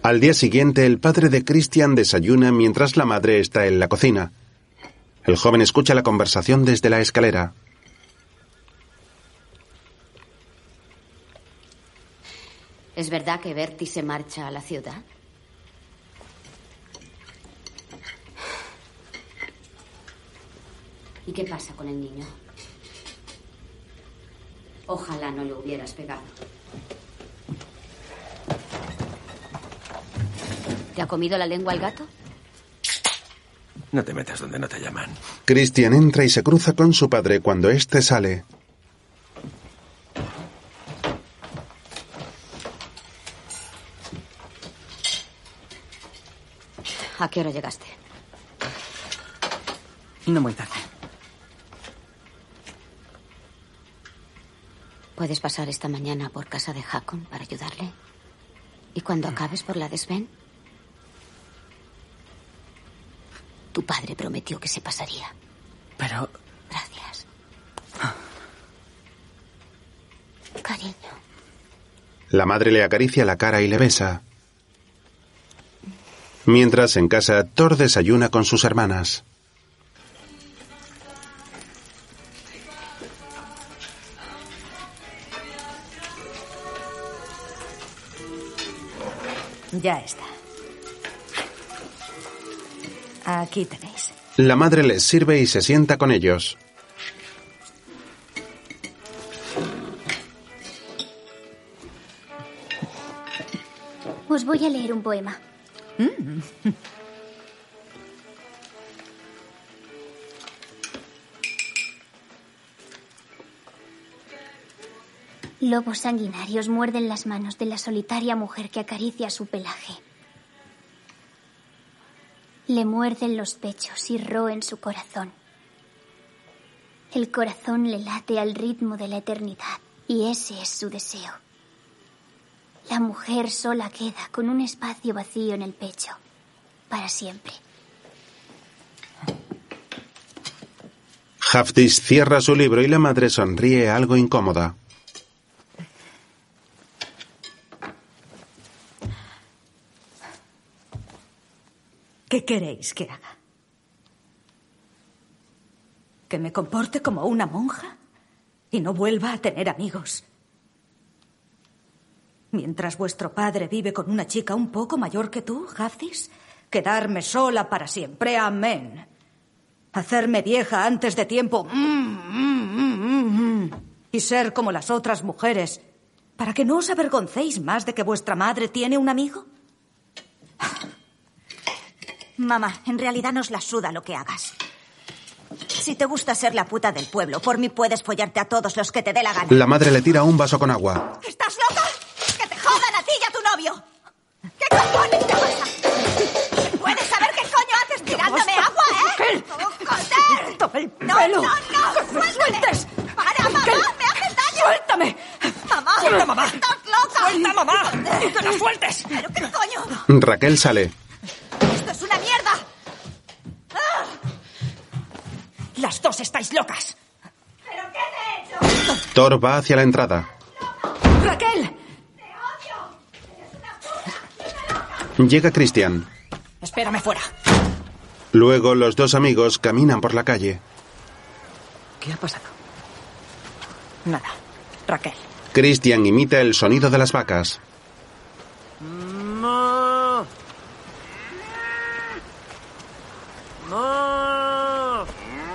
Al día siguiente, el padre de Christian desayuna mientras la madre está en la cocina. El joven escucha la conversación desde la escalera. ¿Es verdad que Bertie se marcha a la ciudad? ¿Y qué pasa con el niño? Ojalá no le hubieras pegado. ¿Te ha comido la lengua el gato? No te metas donde no te llaman. Christian entra y se cruza con su padre cuando éste sale. ¿A qué hora llegaste? No muy tarde. ¿Puedes pasar esta mañana por casa de Hakon para ayudarle? ¿Y cuando acabes por la de Sven? Tu padre prometió que se pasaría. Pero... Gracias. Cariño. La madre le acaricia la cara y le besa. Mientras en casa, Thor desayuna con sus hermanas. Ya está. Aquí tenéis. La madre les sirve y se sienta con ellos. Os voy a leer un poema. Lobos sanguinarios muerden las manos de la solitaria mujer que acaricia su pelaje. Le muerden los pechos y roen su corazón. El corazón le late al ritmo de la eternidad y ese es su deseo. La mujer sola queda con un espacio vacío en el pecho, para siempre. Haftis cierra su libro y la madre sonríe algo incómoda. ¿Qué queréis que haga? ¿Que me comporte como una monja y no vuelva a tener amigos? Mientras vuestro padre vive con una chica un poco mayor que tú, Haftis, quedarme sola para siempre. Amén. Hacerme vieja antes de tiempo. Mm, mm, mm. Y ser como las otras mujeres. ¿Para que no os avergoncéis más de que vuestra madre tiene un amigo? Mamá, en realidad nos la suda lo que hagas. Si te gusta ser la puta del pueblo, por mí puedes follarte a todos los que te dé la gana. La madre le tira un vaso con agua. ¿Estás loca? ¡Que te jodan a ti y a tu novio! ¿Qué cojones te pasa? ¿Puedes saber qué coño haces tirándome agua, eh? ¡Oh, joder! ¡No, pelo! no, no! ¡Que me sueltes! ¡Para, mamá! ¡Me haces daño! ¡Suéltame! ¡Mamá! ¡Suelta, mamá! ¡Estás loca! ¡Suelta, mamá! ¡Y que la sueltes! ¿Pero qué coño? Raquel sale. ¡Esto es una mierda! Las dos estáis locas. ¿Pero qué te he hecho? Thor va hacia la entrada. ¡Raquel! Llega Christian. Espérame fuera. Luego los dos amigos caminan por la calle. ¿Qué ha pasado? Nada. Raquel. Christian imita el sonido de las vacas.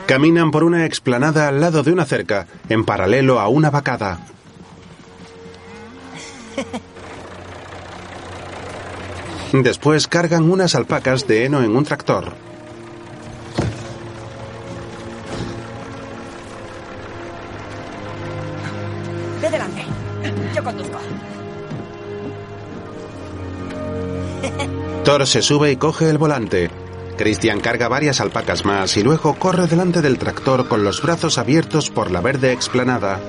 Caminan por una explanada al lado de una cerca, en paralelo a una vacada. Después cargan unas alpacas de heno en un tractor. Ve delante. Yo conduzco. Thor se sube y coge el volante. Christian carga varias alpacas más y luego corre delante del tractor con los brazos abiertos por la verde explanada.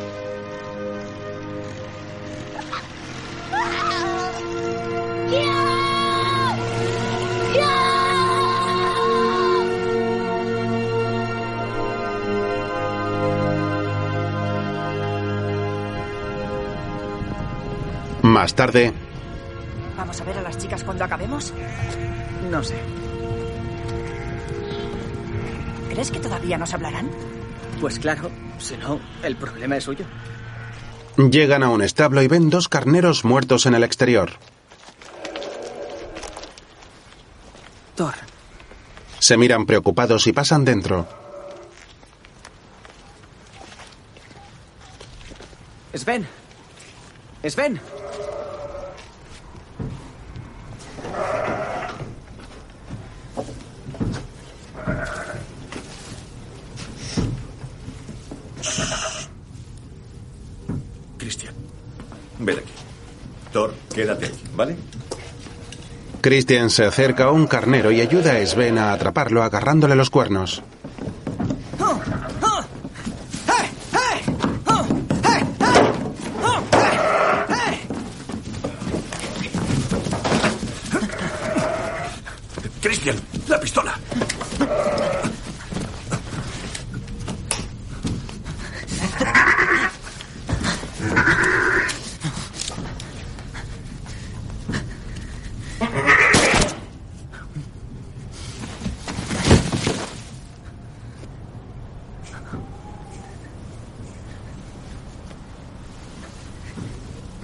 Más tarde, ¿Vamos a ver a las chicas cuando acabemos? No sé. ¿Crees que todavía nos hablarán? Pues claro, si no, el problema es suyo. llegan a un establo y ven dos carneros muertos en el exterior. Thor, Se miran preocupados y pasan dentro. Sven. Sven. Cristian, ven aquí. Thor, quédate aquí, ¿vale? Christian se acerca a un carnero y ayuda a Sven a atraparlo agarrándole los cuernos. Cristian, la pistola.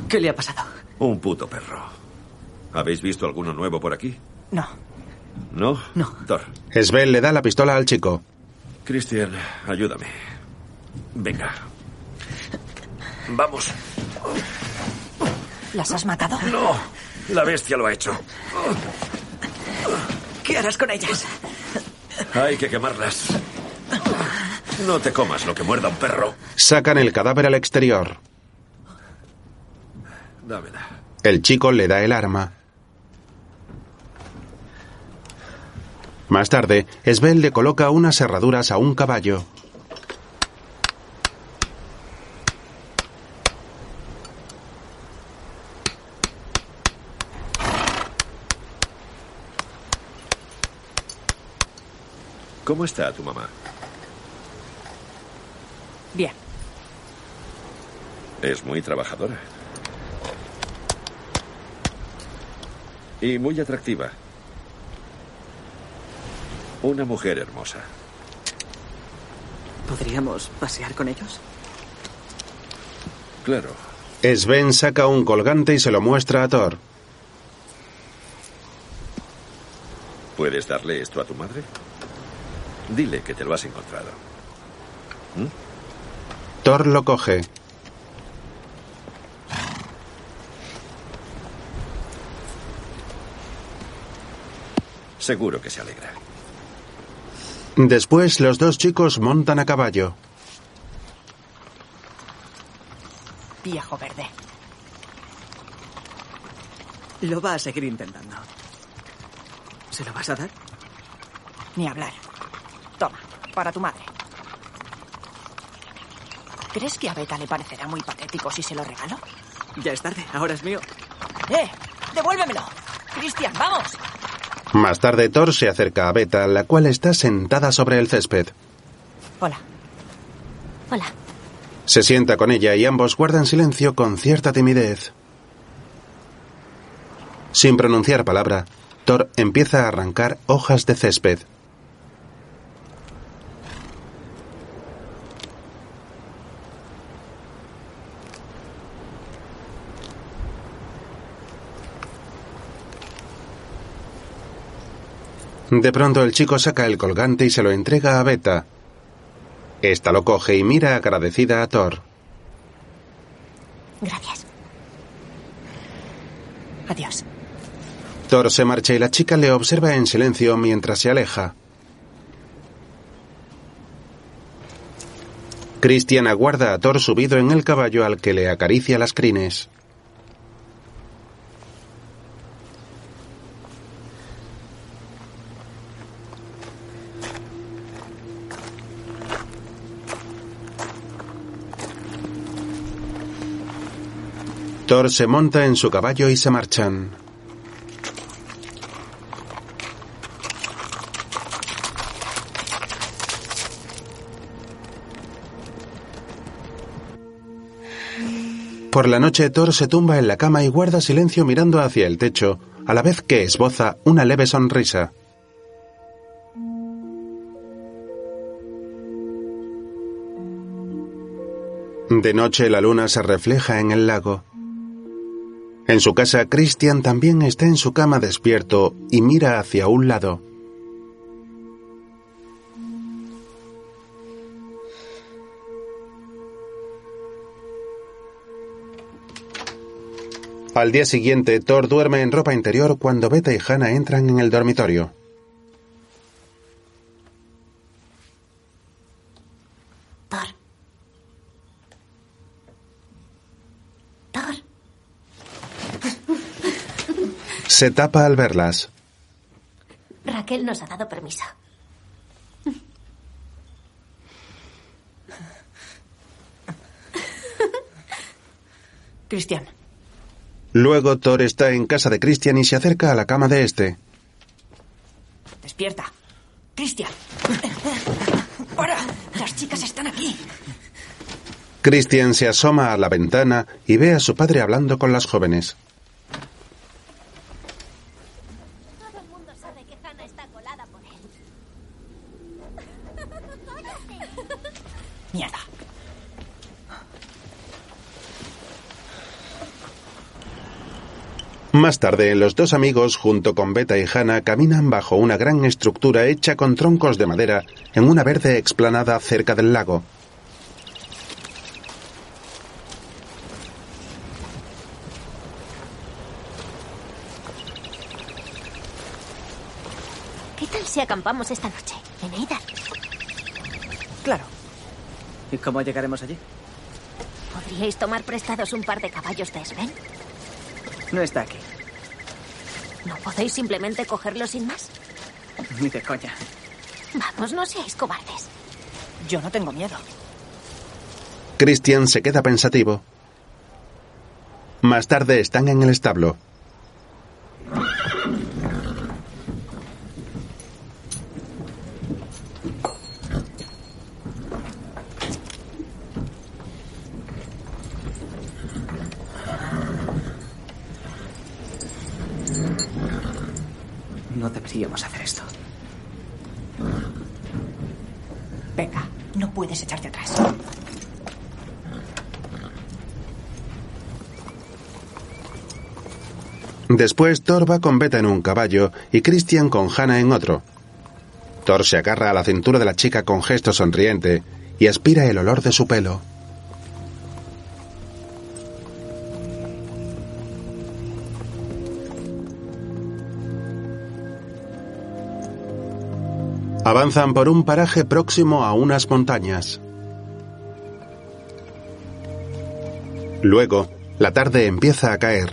¿Qué le ha pasado? Un puto perro. ¿Habéis visto alguno nuevo por aquí? No. ¿No? No. Thor. Sven le da la pistola al chico. Cristian, ayúdame. Venga. Vamos. ¿Las has matado? No, la bestia lo ha hecho. ¿Qué harás con ellas? Hay que quemarlas. No te comas lo que muerda un perro. Sacan el cadáver al exterior. Dámela. El chico le da el arma. Más tarde, Sven le coloca unas herraduras a un caballo. ¿Cómo está tu mamá? Bien. Es muy trabajadora. Y muy atractiva. Una mujer hermosa. ¿Podríamos pasear con ellos? Claro. Sven saca un colgante y se lo muestra a Thor. ¿Puedes darle esto a tu madre? Dile que te lo has encontrado. Thor lo coge. Seguro que se alegra. Después los dos chicos montan a caballo. Viejo verde. Lo va a seguir intentando. ¿Se lo vas a dar? Ni hablar. Toma, para tu madre. ¿Crees que a Beta le parecerá muy patético si se lo regalo? Ya es tarde, ahora es mío. ¡Eh! ¡Devuélvemelo! Cristian, vamos. Más tarde Thor se acerca a Beta, la cual está sentada sobre el césped. Hola. Hola. Se sienta con ella y ambos guardan silencio con cierta timidez. Sin pronunciar palabra, Thor empieza a arrancar hojas de césped. De pronto el chico saca el colgante y se lo entrega a Beta. Esta lo coge y mira agradecida a Thor. Gracias. Adiós. Thor se marcha y la chica le observa en silencio mientras se aleja. Christian aguarda a Thor subido en el caballo al que le acaricia las crines. Thor se monta en su caballo y se marchan. Por la noche Thor se tumba en la cama y guarda silencio mirando hacia el techo, a la vez que esboza una leve sonrisa. De noche la luna se refleja en el lago. En su casa, Christian también está en su cama despierto y mira hacia un lado. Al día siguiente, Thor duerme en ropa interior cuando Beta y Hannah entran en el dormitorio. Se tapa al verlas. Raquel nos ha dado permiso. Cristian, Luego Thor está en casa de Christian y se acerca a la cama de este. despierta. Cristian. ¡Para! Las chicas están aquí. Christian se asoma a la ventana y ve a su padre hablando con las jóvenes. Todo el mundo sabe que Hannah está colada por él. Mierda. Más tarde, los dos amigos, junto con Beta y Hannah, caminan bajo una gran estructura hecha con troncos de madera en una verde explanada cerca del lago. ¿Qué tal si acampamos esta noche? En Eidar. Claro. ¿Y cómo llegaremos allí? ¿Podríais tomar prestados un par de caballos de Sven? No está aquí. ¿No podéis simplemente cogerlo sin más? Ni de coña. Vamos, no seáis cobardes. Yo no tengo miedo. Christian se queda pensativo. Más tarde están en el establo. No deberíamos hacer esto. Venga, no puedes echarte atrás. Después Thor va con Beta en un caballo y Christian con Hannah en otro. Thor se agarra a la cintura de la chica con gesto sonriente y aspira el olor de su pelo. Avanzan por un paraje próximo a unas montañas. Luego, la tarde empieza a caer.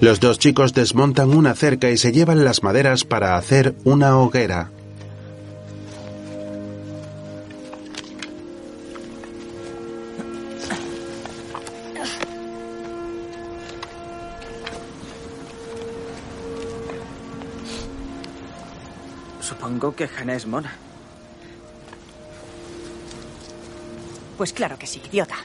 Los dos chicos desmontan una cerca y se llevan las maderas para hacer una hoguera. Supongo que Hannah es mona. Pues claro que sí, idiota.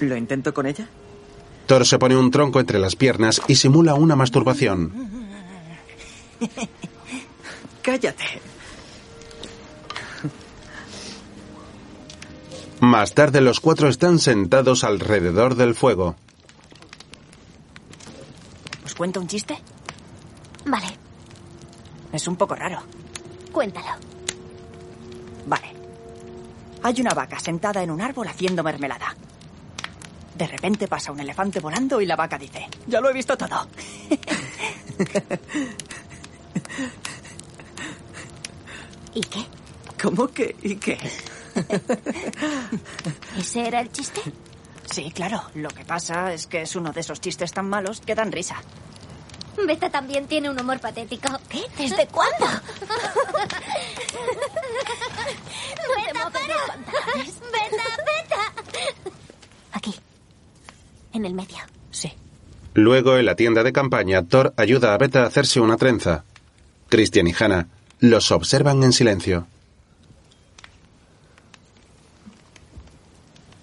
¿Lo intento con ella? Thor se pone un tronco entre las piernas y simula una masturbación. Cállate. Más tarde los cuatro están sentados alrededor del fuego. ¿Os cuento un chiste? Vale, Es un poco raro. cuéntalo. Vale. Hay una vaca sentada en un árbol haciendo mermelada. De repente pasa un elefante volando y la vaca dice, ya lo he visto todo. ¿Y qué? ¿Cómo que? ¿Y qué? ¿Ese era el chiste? Sí, claro. Lo que pasa es que es uno de esos chistes tan malos que dan risa. Beta también tiene un humor patético. ¿Qué? ¿Desde cuándo? Beta, para. Beta, Beta. Aquí. En el medio. Sí. Luego, en la tienda de campaña, Thor ayuda a Beta a hacerse una trenza. Christian y Hannah los observan en silencio.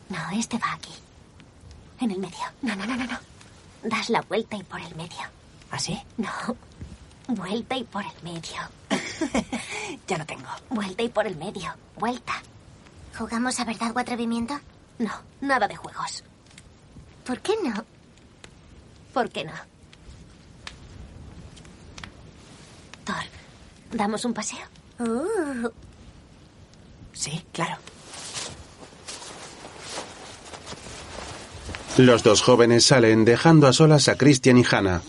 No, este va aquí. En el medio. No, no, no, no, no. Das la vuelta y por el medio. ¿Así? No. Vuelta y por el medio. Ya lo tengo. Vuelta y por el medio. Vuelta. ¿Jugamos a verdad o atrevimiento? No, nada de juegos. ¿Por qué no? ¿Por qué no? Thor, ¿damos un paseo? Uh, Sí, claro. Los dos jóvenes salen dejando a solas a Christian y Hannah.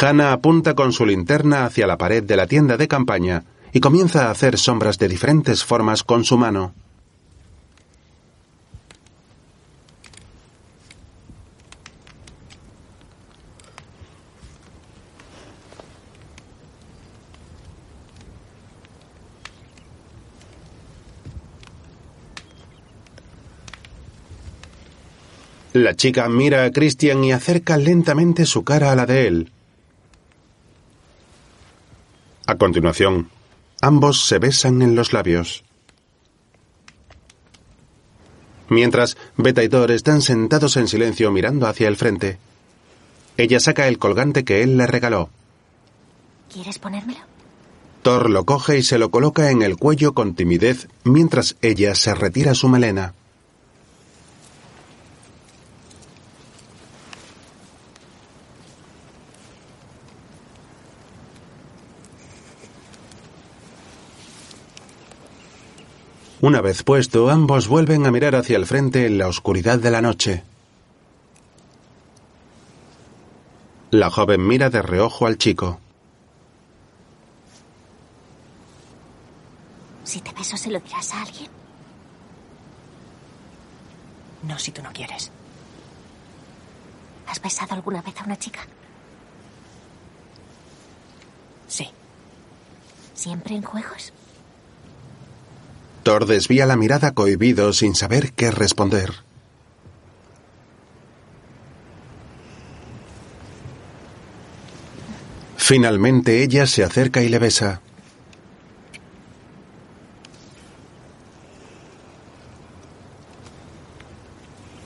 Hannah apunta con su linterna hacia la pared de la tienda de campaña y comienza a hacer sombras de diferentes formas con su mano. La chica mira a Christian y acerca lentamente su cara a la de él. A continuación, ambos se besan en los labios. Mientras, Beta y Thor están sentados en silencio mirando hacia el frente. Ella saca el colgante que él le regaló. ¿Quieres ponérmelo? Thor lo coge y se lo coloca en el cuello con timidez mientras ella se retira su melena. Una vez puesto, ambos vuelven a mirar hacia el frente en la oscuridad de la noche. La joven mira de reojo al chico. Si te beso, ¿se lo dirás a alguien? No si tú no quieres. ¿Has besado alguna vez a una chica? Sí. ¿Siempre en juegos? Thor desvía la mirada cohibido sin saber qué responder. Finalmente ella se acerca y le besa.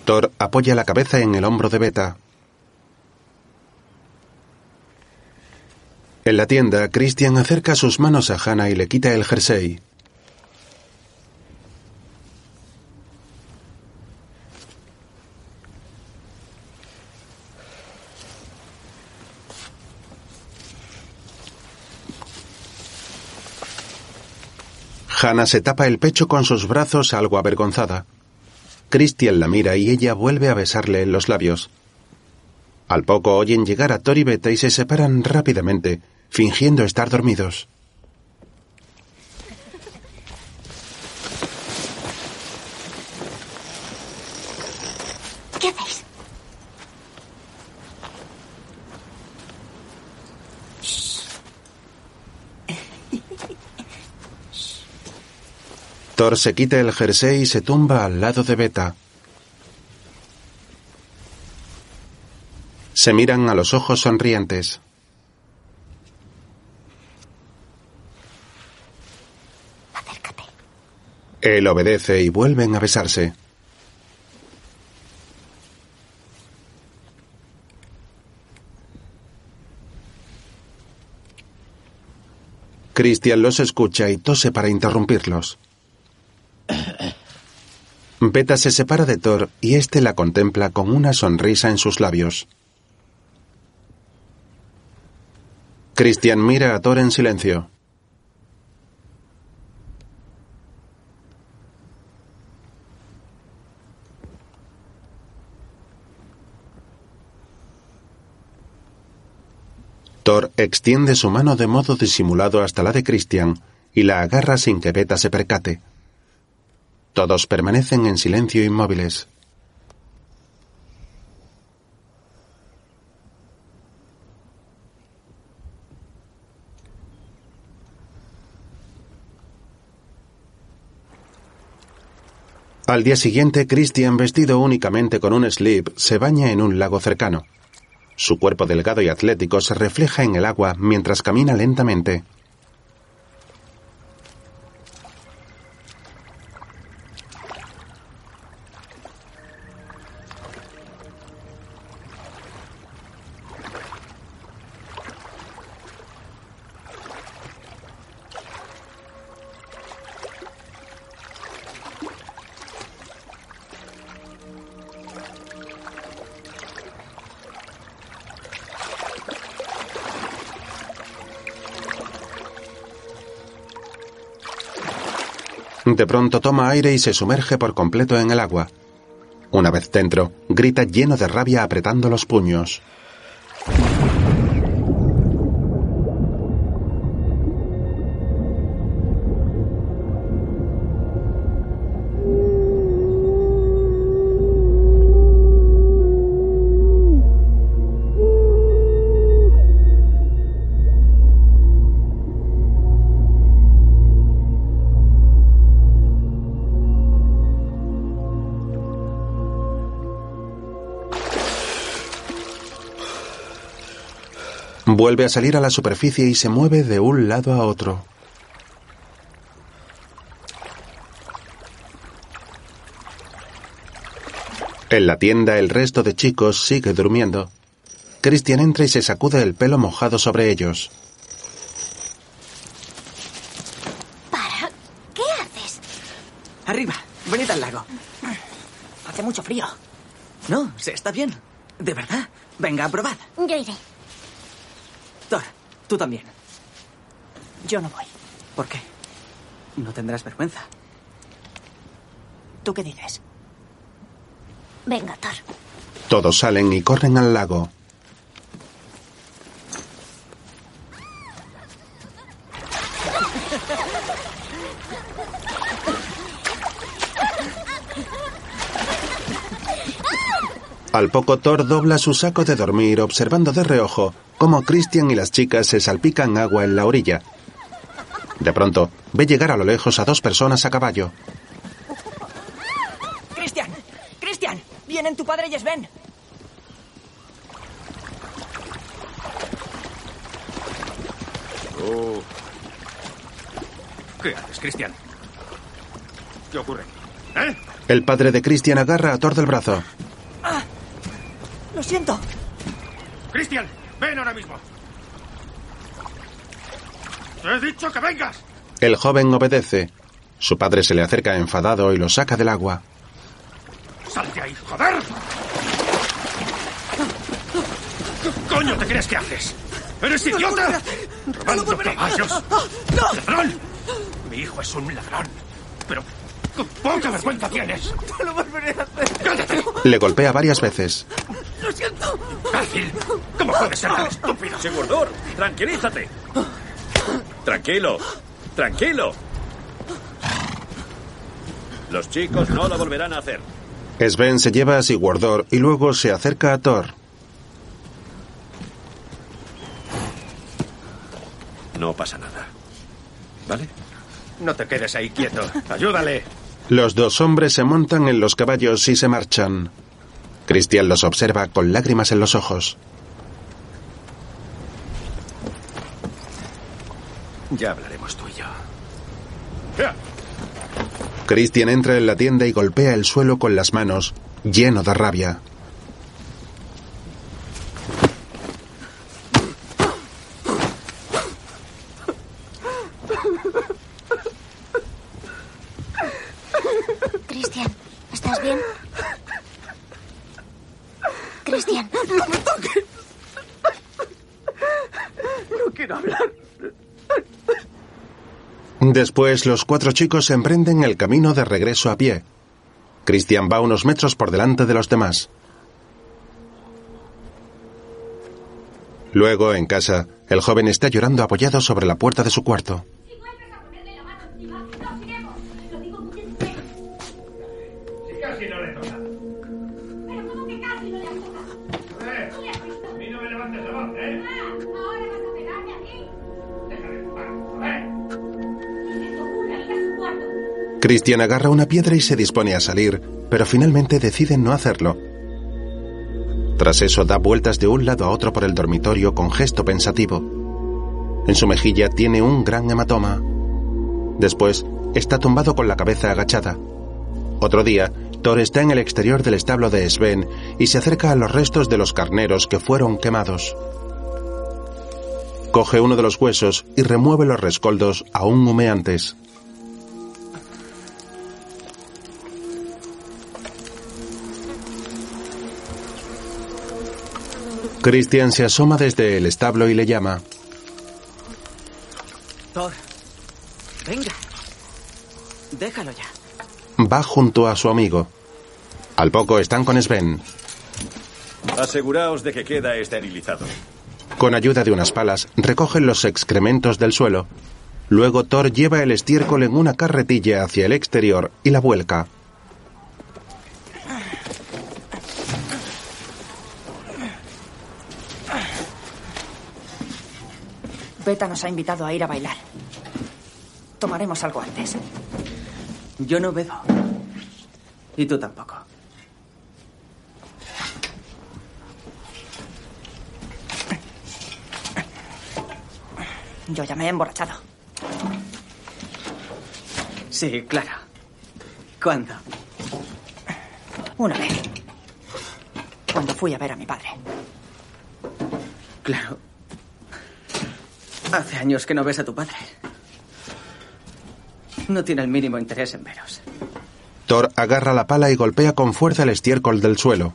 Thor apoya la cabeza en el hombro de Beta. En la tienda, Christian acerca sus manos a Hannah y le quita el jersey. Hannah se tapa el pecho con sus brazos algo avergonzada. Christian la mira y ella vuelve a besarle en los labios. Al poco oyen llegar a Thor y Beta y se separan rápidamente, fingiendo estar dormidos. ¿Qué hacéis? Thor se quita el jersey y se tumba al lado de Beta. Se miran a los ojos sonrientes. Él obedece y vuelven a besarse. Christian los escucha y tose para interrumpirlos. Beta se separa de Thor y éste la contempla con una sonrisa en sus labios. Christian mira a Thor en silencio. Thor extiende su mano de modo disimulado hasta la de Christian y la agarra sin que Beta se percate. Todos permanecen en silencio inmóviles. Al día siguiente, Christian, vestido únicamente con un slip, se baña en un lago cercano. Su cuerpo delgado y atlético se refleja en el agua mientras camina lentamente. De pronto toma aire y se sumerge por completo en el agua. Una vez dentro, grita lleno de rabia apretando los puños. Vuelve a salir a la superficie y se mueve de un lado a otro. En la tienda el resto de chicos sigue durmiendo. Christian entra y se sacude el pelo mojado sobre ellos. ¿Para? ¿Qué haces? Arriba, venid al lago. Hace mucho frío. No, se está bien. De verdad. Venga, probad. Yo iré. Tú también. Yo no voy. ¿Por qué? No tendrás vergüenza. ¿Tú qué dices? Venga, Thor. Todos salen y corren al lago. Al poco Thor dobla su saco de dormir observando de reojo cómo Christian y las chicas se salpican agua en la orilla. De pronto, ve llegar a lo lejos a dos personas a caballo. ¡Cristian! ¡Cristian! ¡Vienen tu padre y Sven! Oh. ¿Qué haces, Cristian? ¿Qué ocurre? ¿Eh? El padre de Christian agarra a Thor del brazo. ¡Ah! Lo siento. Cristian, ven ahora mismo. ¡Te he dicho que vengas! El joven obedece. Su padre se le acerca enfadado y lo saca del agua. ¡Sal de ahí, joder! ¿Qué coño te crees que haces? ¡Eres idiota! ¡Robando caballos! ¡Ladrón! Mi hijo es un ladrón. Pero qué poca vergüenza tienes. No lo volveré a hacer. ¡Cállate! Le golpea varias veces. Lo siento. ¡Fácil! ¿Cómo puedes ser tan estúpido? Sigurdur, tranquilízate. Tranquilo, tranquilo. Los chicos no lo volverán a hacer. Sven se lleva a Sigurdor y luego se acerca a Thor. No pasa nada. ¿Vale? No te quedes ahí quieto. ¡Ayúdale! Los dos hombres se montan en los caballos y se marchan. Christian los observa con lágrimas en los ojos. Ya hablaremos tú y yo. Christian entra en la tienda y golpea el suelo con las manos, lleno de rabia. Cristian, ¿estás bien? Cristian. ¡No me toques! No quiero hablar. Después, los cuatro chicos emprenden el camino de regreso a pie. Christian va unos metros por delante de los demás. Luego, en casa, el joven está llorando apoyado sobre la puerta de su cuarto. Christian agarra una piedra y se dispone a salir, pero finalmente decide no hacerlo. Tras eso da vueltas de un lado a otro por el dormitorio con gesto pensativo. En su mejilla tiene un gran hematoma. Después está tumbado con la cabeza agachada. Otro día, Thor está en el exterior del establo de Sven y se acerca a los restos de los carneros que fueron quemados. Coge uno de los huesos y remueve los rescoldos aún humeantes. Christian se asoma desde el establo y le llama. Thor, venga. Déjalo ya. Va junto a su amigo. Al poco están con Sven. Aseguraos de que queda esterilizado. Con ayuda de unas palas, recogen los excrementos del suelo. Luego Thor lleva el estiércol en una carretilla hacia el exterior y la vuelca. Beta nos ha invitado a ir a bailar. Tomaremos algo antes. Yo no bebo. Y tú tampoco. Yo ya me he emborrachado. Sí, claro. ¿Cuándo? Una vez. Cuando fui a ver a mi padre. Claro. Hace años que no ves a tu padre. No tiene el mínimo interés en veros. Thor agarra la pala y golpea con fuerza el estiércol del suelo.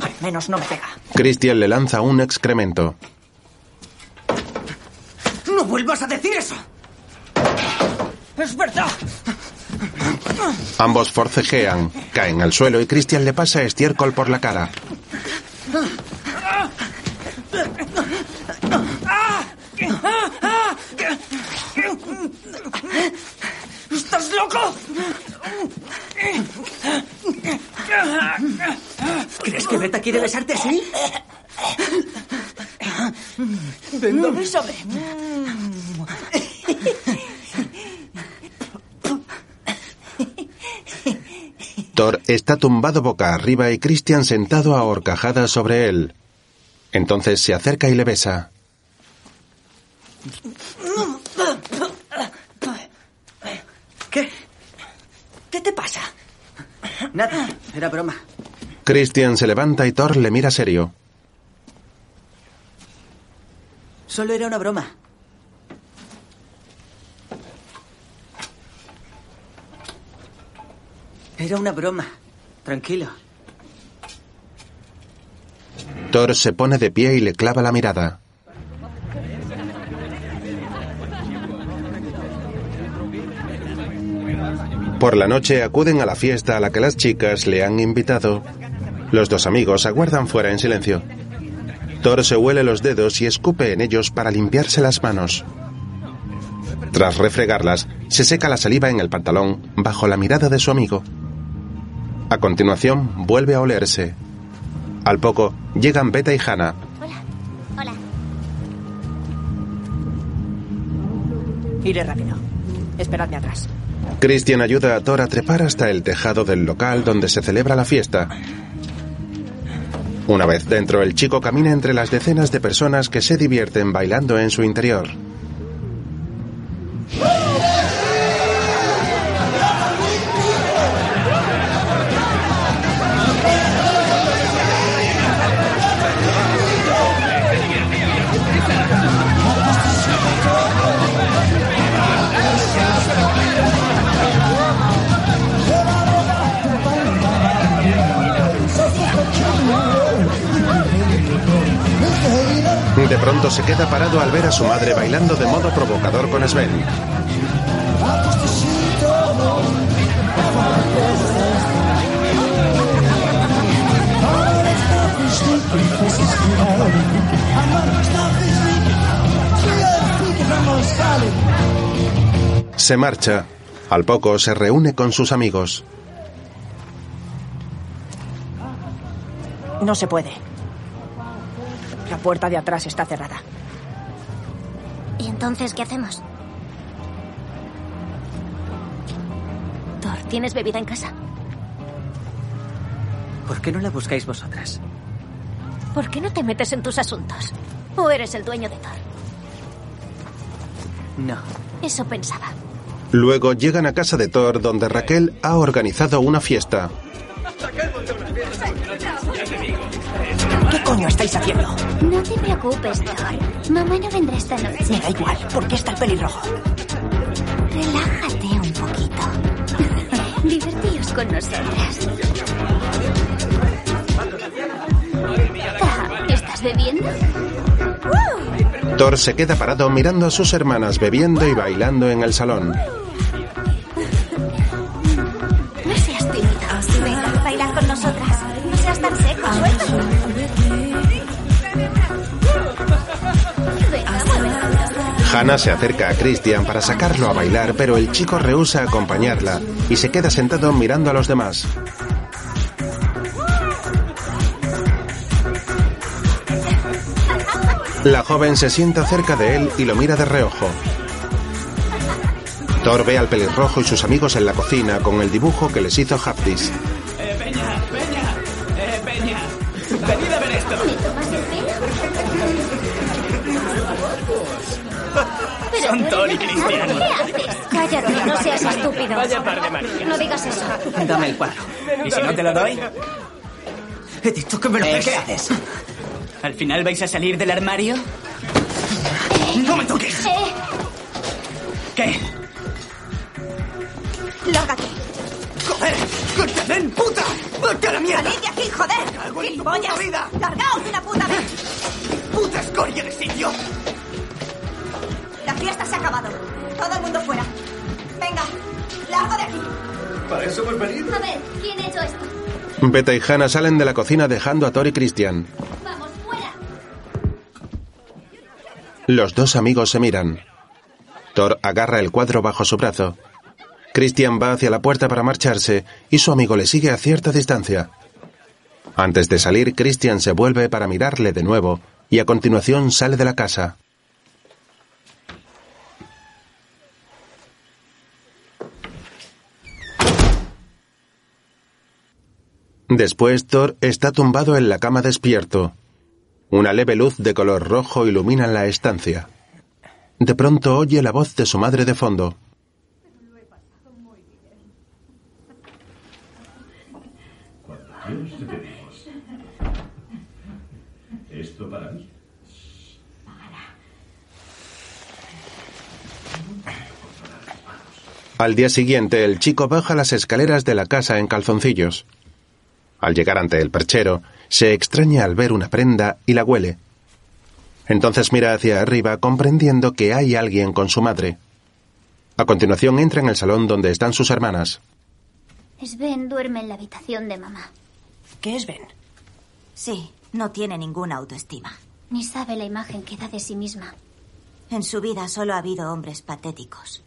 Al menos no me pega. Christian le lanza un excremento. ¡No vuelvas a decir eso! ¡Es verdad! Ambos forcejean, caen al suelo y Christian le pasa estiércol por la cara. ¿Estás loco? ¿Crees que Beta quiere besarte así? Venga, bésame. Thor está tumbado boca arriba y Christian sentado a horcajadas sobre él. Entonces se acerca y le besa. ¿Qué? ¿Qué te pasa? Nada, era broma. Christian se levanta y Thor le mira serio. Solo era una broma. Era una broma. Tranquilo. Thor se pone de pie y le clava la mirada. Por la noche acuden a la fiesta a la que las chicas le han invitado. Los dos amigos aguardan fuera en silencio. Thor se huele los dedos y escupe en ellos para limpiarse las manos. Tras refregarlas, se seca la saliva en el pantalón bajo la mirada de su amigo. A continuación, vuelve a olerse. Al poco, llegan Beta y Hannah. Hola. Iré rápido. Esperadme atrás. Christian ayuda a Thor a trepar hasta el tejado del local donde se celebra la fiesta. Una vez dentro, el chico camina entre las decenas de personas que se divierten bailando en su interior. Pronto se queda parado al ver a su madre bailando de modo provocador con Sven. Se marcha. Al poco se reúne con sus amigos. No se puede. La puerta de atrás está cerrada. ¿Y entonces qué hacemos? Thor, ¿tienes bebida en casa? ¿Por qué no la buscáis vosotras? ¿Por qué no te metes en tus asuntos? ¿O eres el dueño de Thor? No. Eso pensaba. Luego llegan a casa de Thor donde Raquel ha organizado una fiesta. ¿Qué coño estáis haciendo? No te preocupes, Thor. Mamá no vendrá esta noche. Me da igual. ¿Por qué está el pelirrojo? Relájate un poquito. Divertíos con nosotras. ¿Estás bebiendo? Thor se queda parado mirando a sus hermanas bebiendo y bailando en el salón. Hannah se acerca a Christian para sacarlo a bailar, pero el chico rehúsa acompañarla y se queda sentado mirando a los demás. La joven se sienta cerca de él y lo mira de reojo. Thor ve al pelirrojo y sus amigos en la cocina con el dibujo que les hizo Haptis. Cállate, no seas estúpido. Vaya par de manías. No digas eso. Dame el cuadro. ¿Y si no te lo doy? He dicho que me lo. ¿Qué haces? ¿Al final vais a salir del armario? ¡No me toques! Eh, ¿Qué? ¡Lárgate! ¡Joder! ¡Que te den puta! ¡Vete a la mierda! ¡Salid de aquí, joder! ¡Gilipollas! vida! ¡Largaos de una puta vez! ¡Puta escoria de sitio! La fiesta se ha acabado. Todo el mundo fuera. Venga, largo de aquí. Para eso hemos venido. a ver, ¿quién ha hecho esto? Beta y Hannah salen de la cocina dejando a Thor y Christian. Vamos, fuera. Los dos amigos se miran. Thor agarra el cuadro bajo su brazo. Christian va hacia la puerta para marcharse y su amigo le sigue a cierta distancia. Antes de salir, Christian se vuelve para mirarle de nuevo y a continuación sale de la casa. Después Thor está tumbado en la cama despierto. Una leve luz de color rojo ilumina la estancia. De pronto oye la voz de su madre de fondo. Esto para mí. Al día siguiente, el chico baja las escaleras de la casa en calzoncillos. Al llegar ante el perchero, se extraña al ver una prenda y la huele. Entonces mira hacia arriba comprendiendo que hay alguien con su madre. A continuación entra en el salón donde están sus hermanas. Sven duerme en la habitación de mamá. ¿Qué es Ben? Sí, no tiene ninguna autoestima. Ni sabe la imagen que da de sí misma. En su vida solo ha habido hombres patéticos.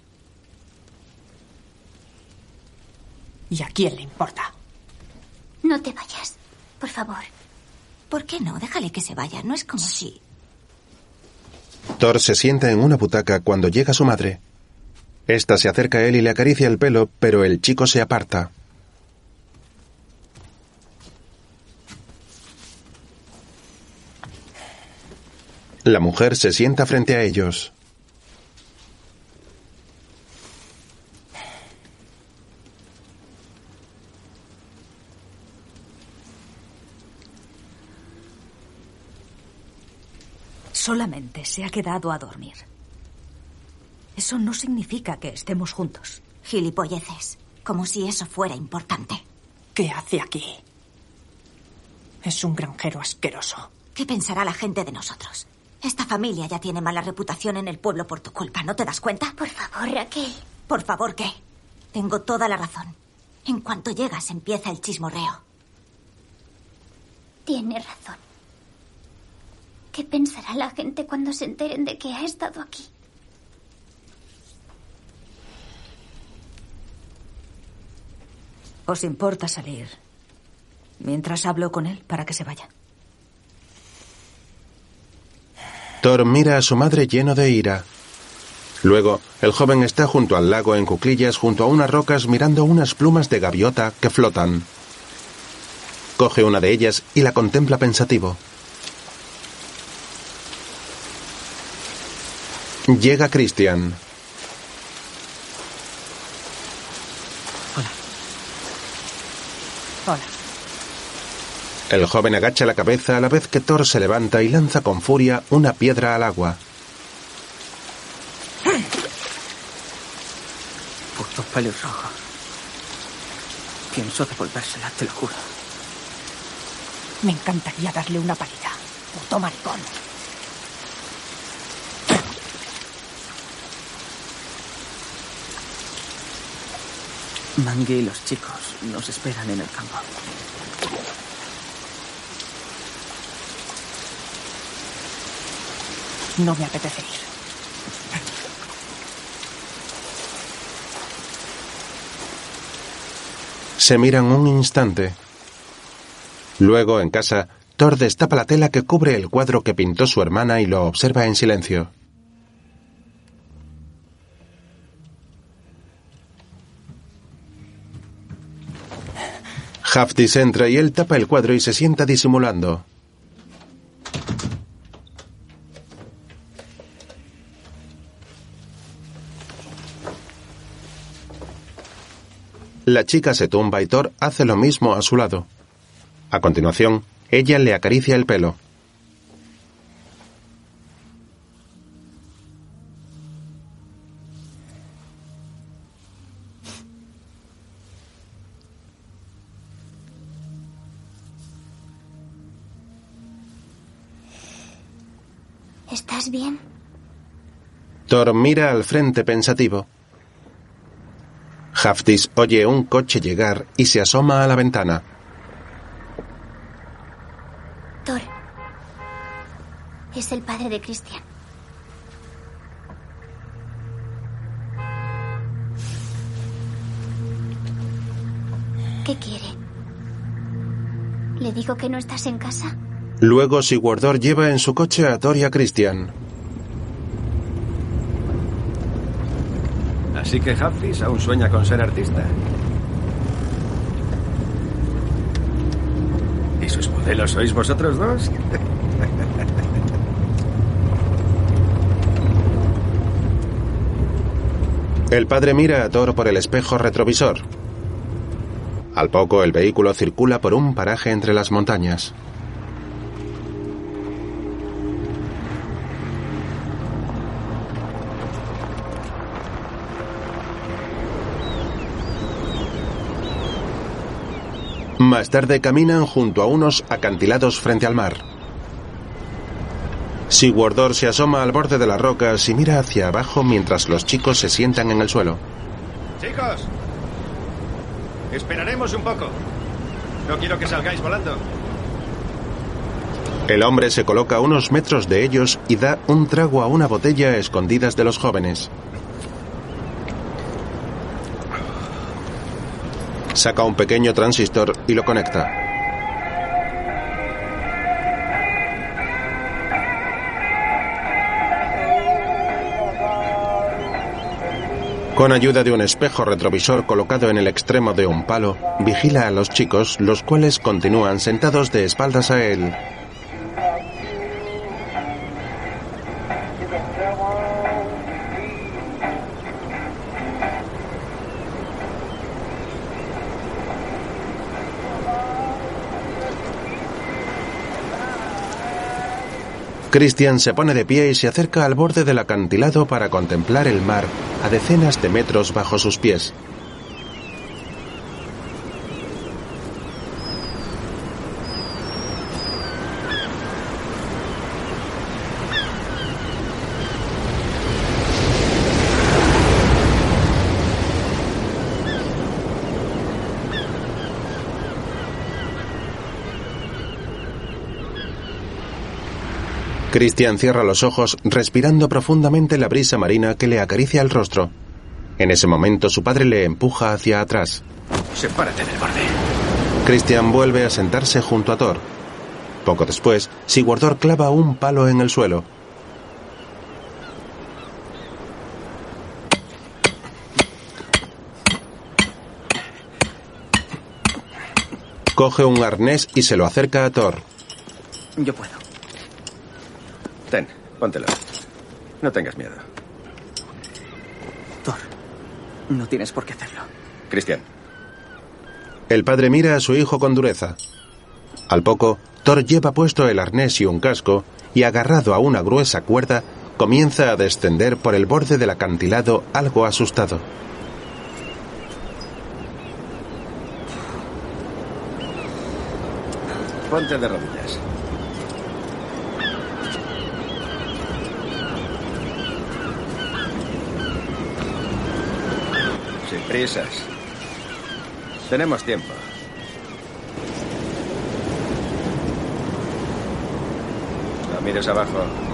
¿Y a quién le importa? No te vayas, por favor. ¿Por qué no? Déjale que se vaya. No es como si... Thor se sienta en una butaca cuando llega su madre. Esta se acerca a él y le acaricia el pelo, pero el chico se aparta. La mujer se sienta frente a ellos. Solamente se ha quedado a dormir. Eso no significa que estemos juntos. Gilipolleces. Como si eso fuera importante. ¿Qué hace aquí? Es un granjero asqueroso. ¿Qué pensará la gente de nosotros? Esta familia ya tiene mala reputación en el pueblo por tu culpa, ¿no te das cuenta? Por favor, Raquel. Por favor, ¿qué? Tengo toda la razón. En cuanto llegas empieza el chismorreo. Tiene razón. ¿Qué pensará la gente cuando se enteren de que ha estado aquí? ¿Os importa salir mientras hablo con él para que se vaya? Thor mira a su madre lleno de ira. Luego, el joven está junto al lago en cuclillas junto a unas rocas mirando unas plumas de gaviota que flotan. Coge una de ellas y la contempla pensativo. Llega Christian. Hola. El joven agacha la cabeza a la vez que Thor se levanta y lanza con furia una piedra al agua. Putos pelirrojos. Pienso devolvérsela, te lo juro. Me encantaría darle una paliza. Puto maricón. Mangi y los chicos nos esperan en el campo. No me apetece ir. Se miran un instante. Luego, en casa, Thor destapa la tela que cubre el cuadro que pintó su hermana y lo observa en silencio. Haftis entra y él tapa el cuadro y se sienta disimulando. La chica se tumba y Thor hace lo mismo a su lado. A continuación, ella le acaricia el pelo. Thor mira al frente pensativo. Haftis oye un coche llegar y se asoma a la ventana. Thor. Es el padre de Christian. ¿Qué quiere? ¿Le digo que no estás en casa? Luego Sigurdor lleva en su coche a Thor y a Christian. Así que Haftis aún sueña con ser artista. ¿Y sus modelos sois vosotros dos? El padre mira a Thor por el espejo retrovisor. Al poco el vehículo circula por un paraje entre las montañas. Tarde caminan junto a unos acantilados frente al mar. Sigurdor se asoma al borde de las rocas y mira hacia abajo mientras los chicos se sientan en el suelo. Chicos, esperaremos un poco. No quiero que salgáis volando. El hombre se coloca a unos metros de ellos y da un trago a una botella a escondidas de los jóvenes. Saca un pequeño transistor y lo conecta. Con ayuda de un espejo retrovisor colocado en el extremo de un palo, vigila a los chicos, los cuales continúan sentados de espaldas a él. Christian se pone de pie y se acerca al borde del acantilado para contemplar el mar a decenas de metros bajo sus pies. Christian cierra los ojos respirando profundamente la brisa marina que le acaricia el rostro. En ese momento su padre le empuja hacia atrás. Sepárate del borde. Christian vuelve a sentarse junto a Thor. Poco después, Sigurdor clava un palo en el suelo. Coge un arnés y se lo acerca a Thor. Yo puedo. Póntelo. No tengas miedo. Thor, no tienes por qué hacerlo. Cristian, El padre mira a su hijo con dureza. Al poco, Thor lleva puesto el arnés y un casco y agarrado a una gruesa cuerda, comienza a descender por el borde del acantilado algo asustado. ponte de rodillas. Sin prisas. Tenemos tiempo. No mires abajo.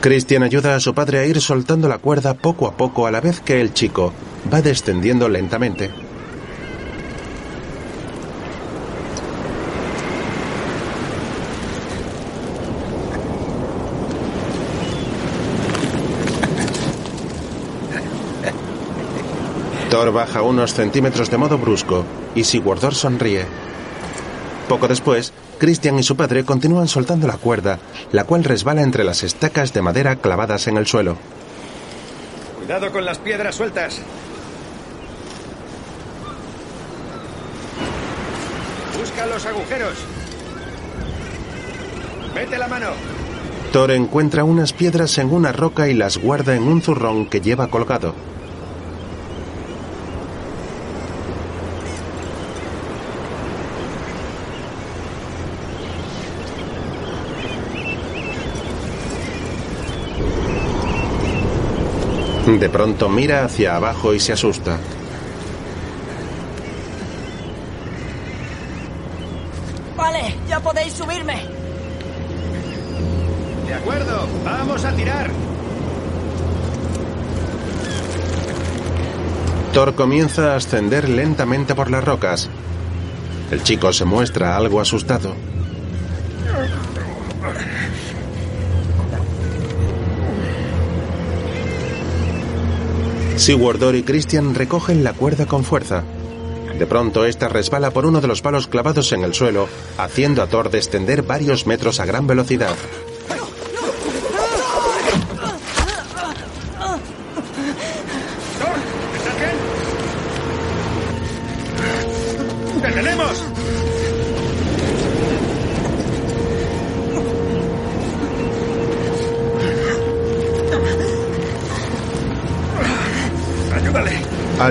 Christian ayuda a su padre a ir soltando la cuerda poco a poco a la vez que el chico va descendiendo lentamente. Thor baja unos centímetros de modo brusco y Sigurdor sonríe. Poco después, Christian y su padre continúan soltando la cuerda, la cual resbala entre las estacas de madera clavadas en el suelo. Cuidado con las piedras sueltas. Busca los agujeros. Mete la mano. Thor encuentra unas piedras en una roca y las guarda en un zurrón que lleva colgado. De pronto mira hacia abajo y se asusta. Vale, ya podéis subirme. De acuerdo, vamos a tirar. Thor comienza a ascender lentamente por las rocas. El chico se muestra algo asustado. Sigurdor y Christian recogen la cuerda con fuerza. De pronto, esta resbala por uno de los palos clavados en el suelo, haciendo a Thor descender varios metros a gran velocidad.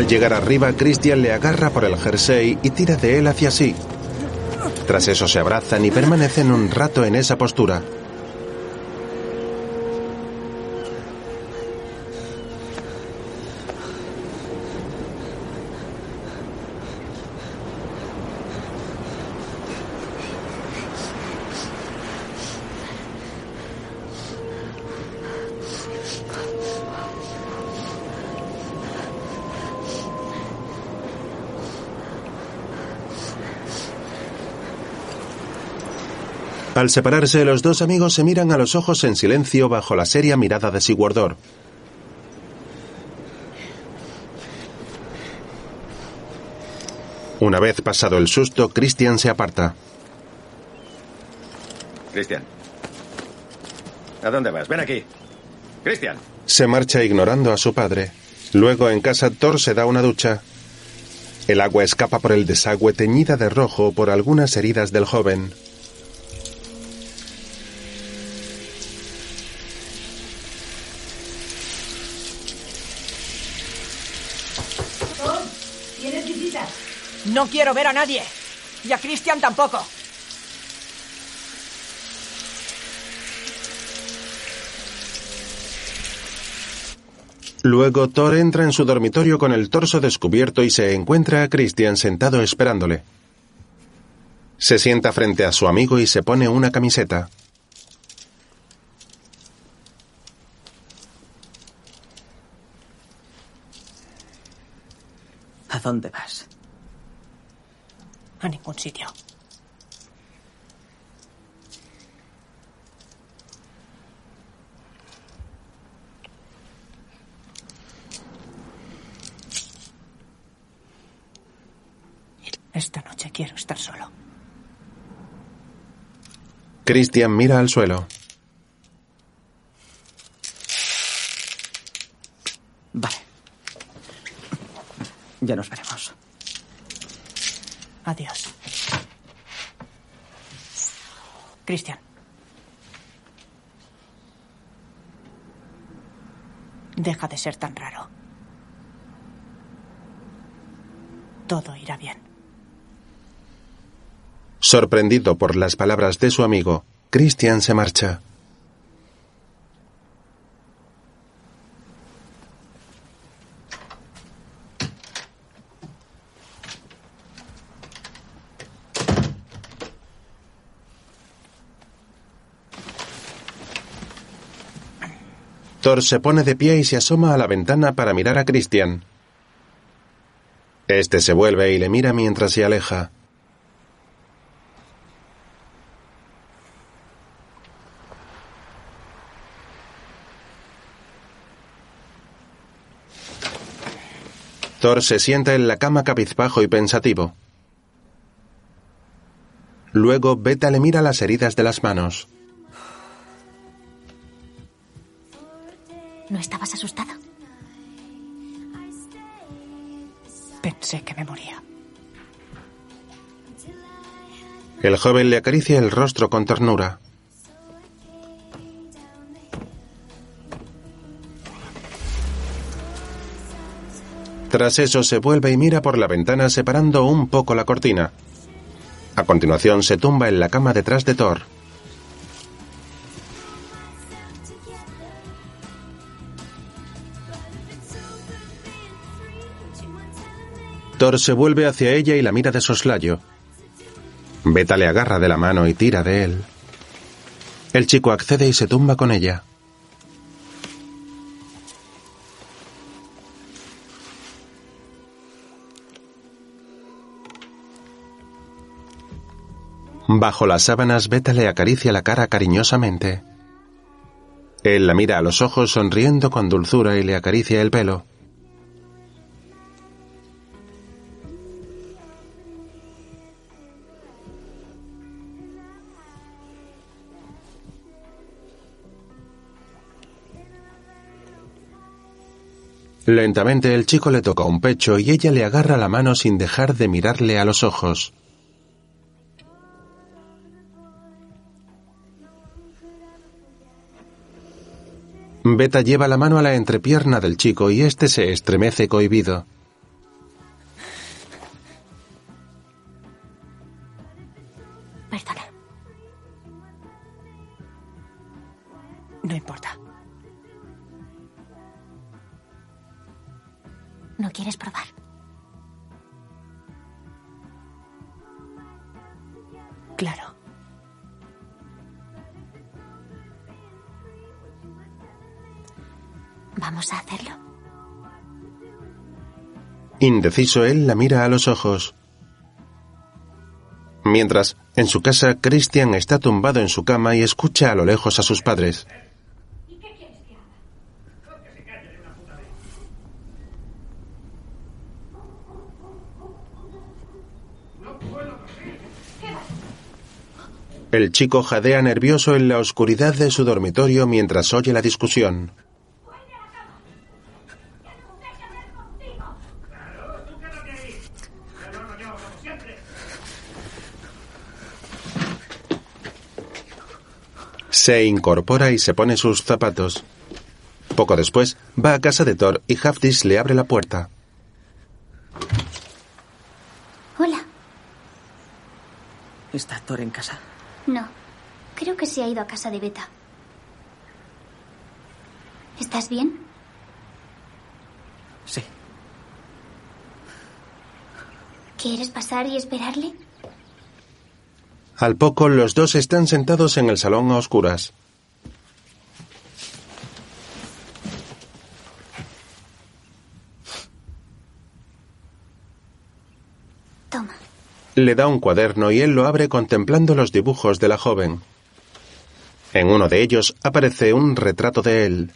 Llegar arriba, Christian le agarra por el jersey y tira de él hacia sí. Tras eso se abrazan y permanecen un rato en esa postura. Al separarse, los dos amigos se miran a los ojos en silencio bajo la seria mirada de Sigurdor. Una vez pasado el susto, Christian se aparta. Cristian. ¿A dónde vas? Ven aquí. Cristian. Se marcha ignorando a su padre. Luego en casa Thor se da una ducha. El agua escapa por el desagüe teñida de rojo por algunas heridas del joven. ¿Tienes visitas? No quiero ver a nadie. Y a Christian tampoco. Luego Thor entra en su dormitorio con el torso descubierto y se encuentra a Christian sentado esperándole. Se sienta frente a su amigo y se pone una camiseta. ¿A dónde vas? A ningún sitio. Esta noche quiero estar solo. Christian mira al suelo. Vale. Ya nos veremos. Adiós. Christian. Deja de ser tan raro. Todo irá bien. Sorprendido por las palabras de su amigo, Christian se marcha. Thor se pone de pie y se asoma a la ventana para mirar a Christian. Este se vuelve y le mira mientras se aleja. Thor se sienta en la cama cabizbajo y pensativo. Luego Beta le mira las heridas de las manos. ¿No estabas asustado? Pensé que me moría. El joven le acaricia el rostro con ternura. Tras eso se vuelve y mira por la ventana separando un poco la cortina. A continuación se tumba en la cama detrás de Thor. Thor se vuelve hacia ella y la mira de soslayo. Beta le agarra de la mano y tira de él. El chico accede y se tumba con ella. Bajo las sábanas, Beta le acaricia la cara cariñosamente. Él la mira a los ojos sonriendo con dulzura y le acaricia el pelo. Lentamente el chico le toca un pecho y ella le agarra la mano sin dejar de mirarle a los ojos. Beta lleva la mano a la entrepierna del chico y este se estremece cohibido. ¿No quieres probar? Claro. ¿Vamos a hacerlo? Indeciso, él la mira a los ojos. Mientras, en su casa, Christian está tumbado en su cama y escucha a lo lejos a sus padres. El chico jadea nervioso en la oscuridad de su dormitorio mientras oye la discusión. Se incorpora y se pone sus zapatos. Poco después, va a casa de Thor y Hafdis le abre la puerta. Hola. ¿Está Thor en casa? No. Creo que se ha ido a casa de Beta. ¿Estás bien? Sí. ¿Quieres pasar y esperarle? Al poco, los dos están sentados en el salón a oscuras. Toma. Le da un cuaderno y él lo abre contemplando los dibujos de la joven. En uno de ellos aparece un retrato de él.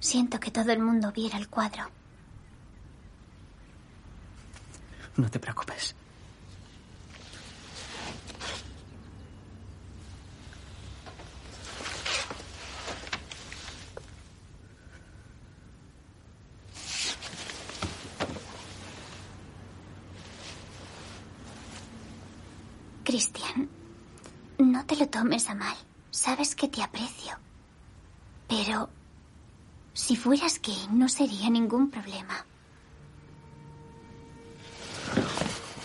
Siento que todo el mundo viera el cuadro. No te preocupes. Cristian, no te lo tomes a mal. Sabes que te aprecio. Pero si fueras gay no sería ningún problema.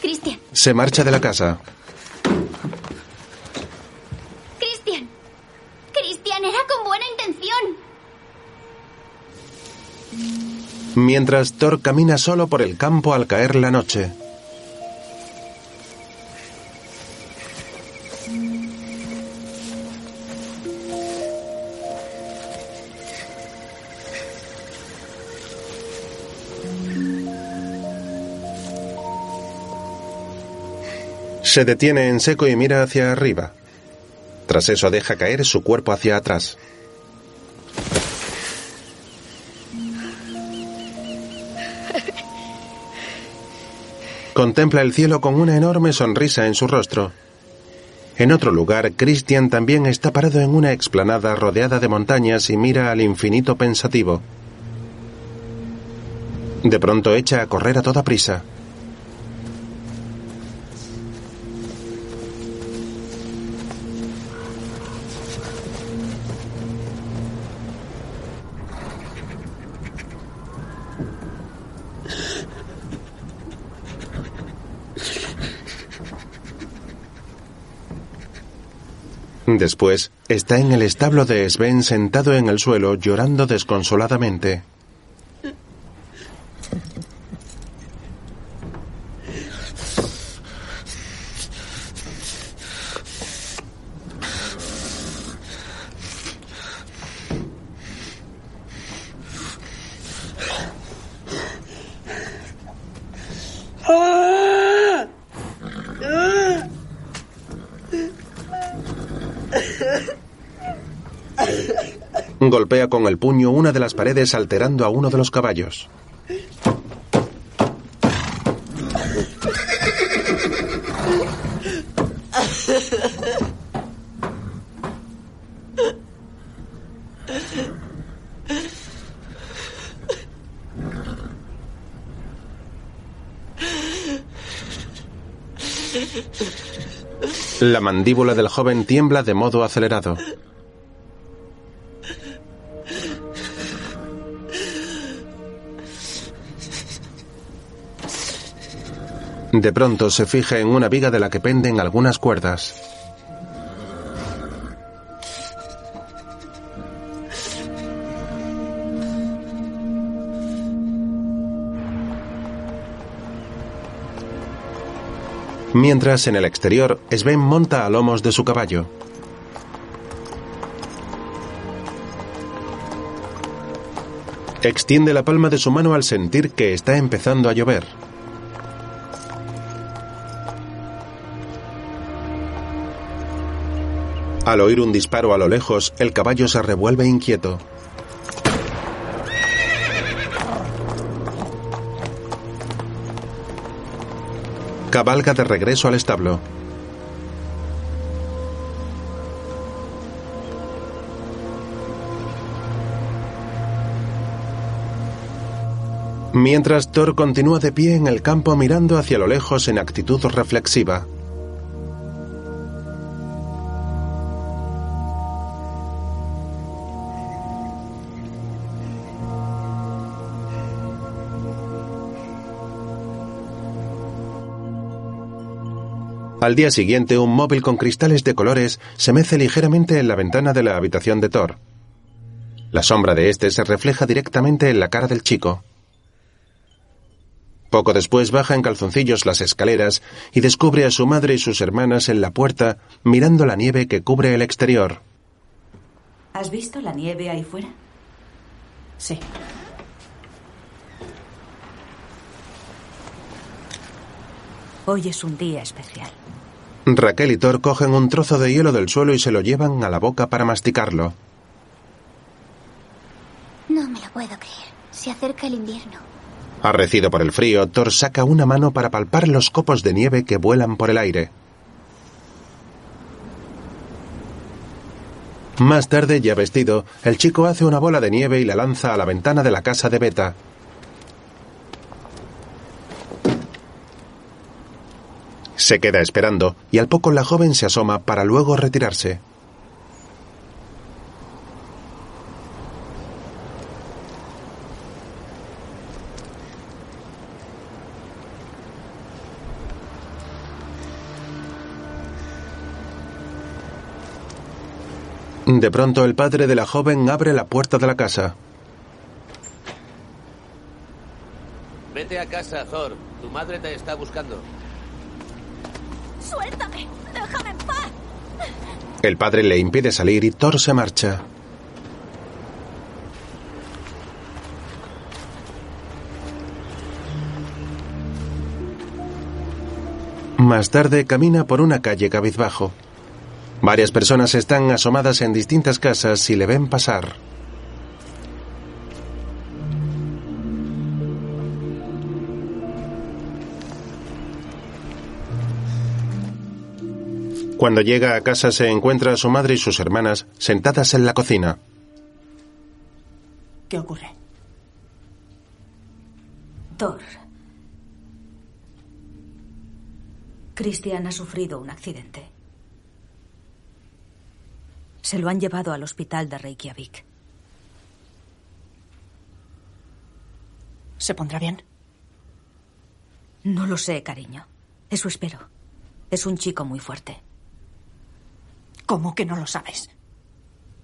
Cristian, Se marcha de la casa. Cristian. Cristian, era con buena intención. Mientras Thor camina solo por el campo al caer la noche. Se detiene en seco y mira hacia arriba. Tras eso deja caer su cuerpo hacia atrás. Contempla el cielo con una enorme sonrisa en su rostro. En otro lugar, Christian también está parado en una explanada rodeada de montañas y mira al infinito pensativo. De pronto echa a correr a toda prisa. Después, está en el establo de Sven sentado en el suelo llorando desconsoladamente. puño una de las paredes alterando a uno de los caballos. La mandíbula del joven tiembla de modo acelerado. De pronto se fija en una viga de la que penden algunas cuerdas. Mientras en el exterior, Sven monta a lomos de su caballo. Extiende la palma de su mano al sentir que está empezando a llover. Al oír un disparo a lo lejos, el caballo se revuelve inquieto. Cabalga de regreso al establo. Mientras Thor continúa de pie en el campo mirando hacia lo lejos en actitud reflexiva. Al día siguiente, un móvil con cristales de colores se mece ligeramente en la ventana de la habitación de Thor. La sombra de este se refleja directamente en la cara del chico. Poco después baja en calzoncillos las escaleras y descubre a su madre y sus hermanas en la puerta mirando la nieve que cubre el exterior. ¿Has visto la nieve ahí fuera? Sí. Hoy es un día especial. Raquel y Thor cogen un trozo de hielo del suelo y se lo llevan a la boca para masticarlo. No me lo puedo creer. Se acerca el invierno. Arrecido por el frío, Thor saca una mano para palpar los copos de nieve que vuelan por el aire. Más tarde, ya vestido, el chico hace una bola de nieve y la lanza a la ventana de la casa de Beta. Se queda esperando y al poco la joven se asoma para luego retirarse. De pronto el padre de la joven abre la puerta de la casa. Vete a casa, Thor. Tu madre te está buscando. ¡Suéltame! ¡Déjame en paz! El padre le impide salir y Thor se marcha. Más tarde camina por una calle cabizbajo. Varias personas están asomadas en distintas casas y le ven pasar. Cuando llega a casa se encuentra a su madre y sus hermanas sentadas en la cocina. ¿Qué ocurre? Thor. Christian ha sufrido un accidente. Se lo han llevado al hospital de Reykjavik. ¿Se pondrá bien? No lo sé, cariño. Eso espero. Es un chico muy fuerte. ¿Cómo que no lo sabes?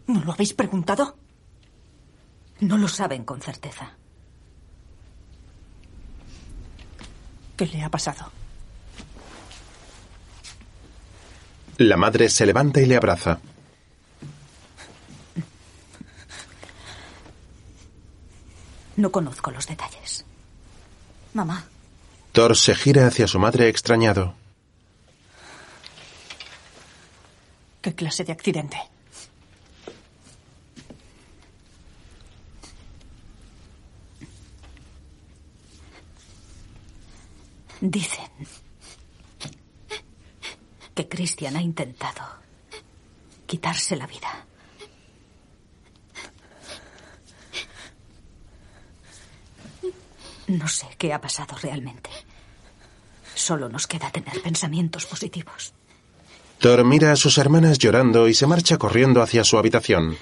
¿No lo habéis preguntado? No lo saben con certeza. ¿Qué le ha pasado? La madre se levanta y le abraza. No conozco los detalles. Mamá, Thor se gira hacia su madre extrañado. ¿Qué clase de accidente? Dicen que Christian ha intentado quitarse la vida. No sé qué ha pasado realmente. Solo nos queda tener pensamientos positivos. Thor mira a sus hermanas llorando y se marcha corriendo hacia su habitación.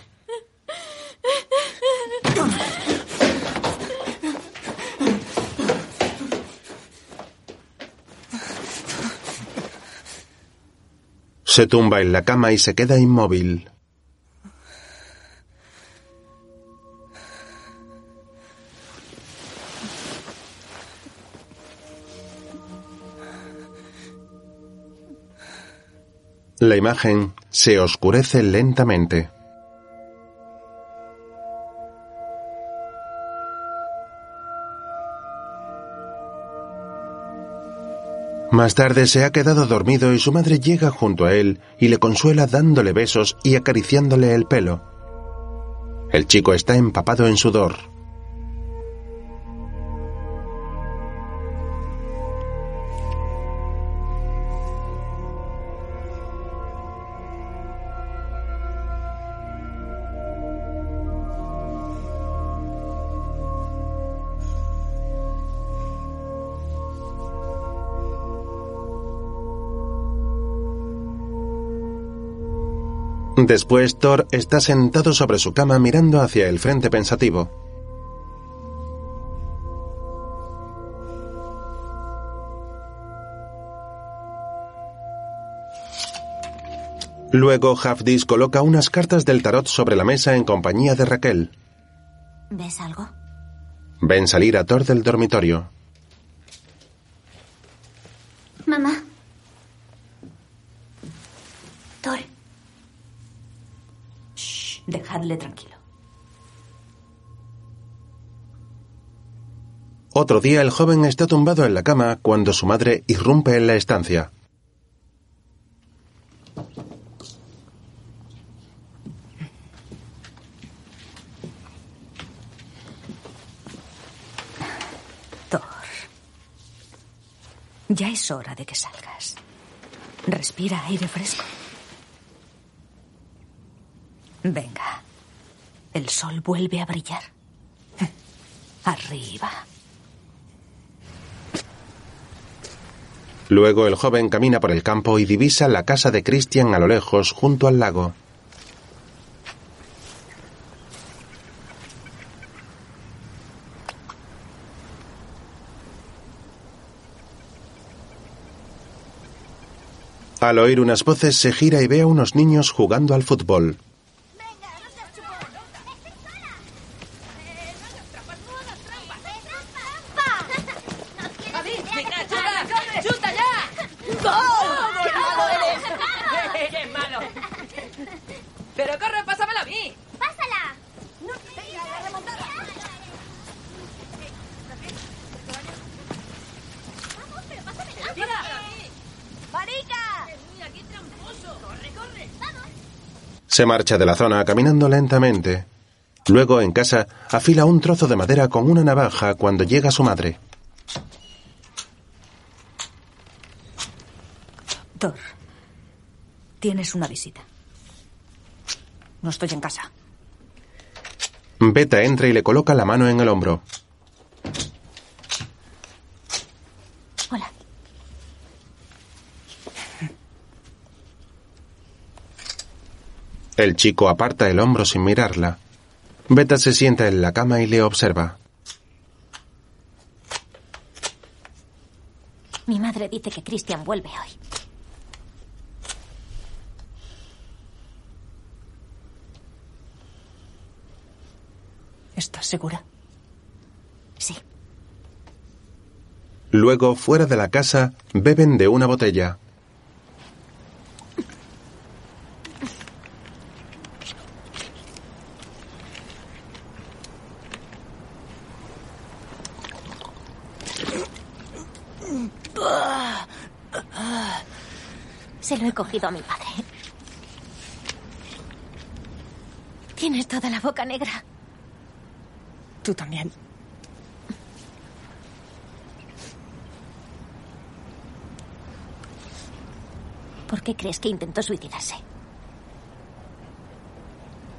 Se tumba en la cama y se queda inmóvil. La imagen se oscurece lentamente. Más tarde se ha quedado dormido y su madre llega junto a él y le consuela dándole besos y acariciándole el pelo. El chico está empapado en sudor. Después Thor está sentado sobre su cama mirando hacia el frente pensativo. Luego Hafdis coloca unas cartas del tarot sobre la mesa en compañía de Raquel. ¿Ves algo? Ven salir a Thor del dormitorio. Mamá. Thor. Dejadle tranquilo. Otro día el joven está tumbado en la cama cuando su madre irrumpe en la estancia. Thor. Ya es hora de que salgas. Respira aire fresco. Venga. El sol vuelve a brillar. Arriba. Luego el joven camina por el campo y divisa la casa de Christian a lo lejos junto al lago. Al oír unas voces se gira y ve a unos niños jugando al fútbol. ¡Venga, chuta! ¡Chuta ya! ¡Gol! ¡Qué malo eres! ¡Qué malo! ¡Pero corre, pásamela a mí! ¡Pásala! ¡Mira! ¡Marica! ¡Mira, qué tramposo! ¡Corre, corre! Se marcha de la zona caminando lentamente. Luego, en casa, afila un trozo de madera con una navaja cuando llega su madre. Thor. Tienes una visita. No estoy en casa. Beta entra y le coloca la mano en el hombro. Hola. El chico aparta el hombro sin mirarla. Beta se sienta en la cama y le observa. Mi madre dice que Christian vuelve hoy. ¿Estás segura? Sí. Luego, fuera de la casa, beben de una botella. A mi padre. Tienes toda la boca negra. Tú también. ¿Por qué crees que intentó suicidarse?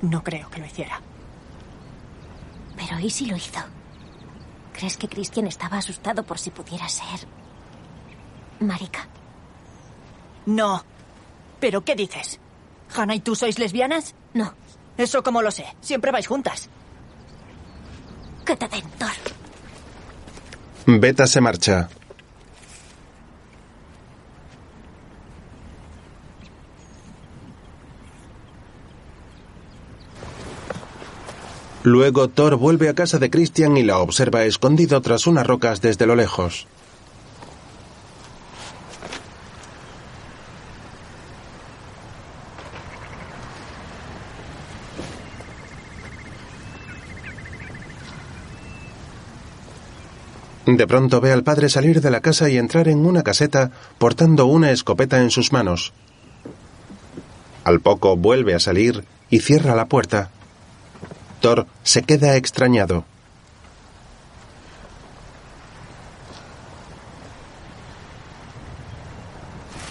No creo que lo hiciera. Pero ¿y si lo hizo? ¿Crees que Christian estaba asustado por si pudiera ser... Marica? No. ¿Pero qué dices? ¿Hannah y tú sois lesbianas? No. ¿Eso cómo lo sé? Siempre vais juntas. Que te den, Thor. Beta se marcha. Luego Thor vuelve a casa de Christian y la observa escondido tras unas rocas desde lo lejos. De pronto ve al padre salir de la casa y entrar en una caseta portando una escopeta en sus manos. Al poco vuelve a salir y cierra la puerta. Thor se queda extrañado.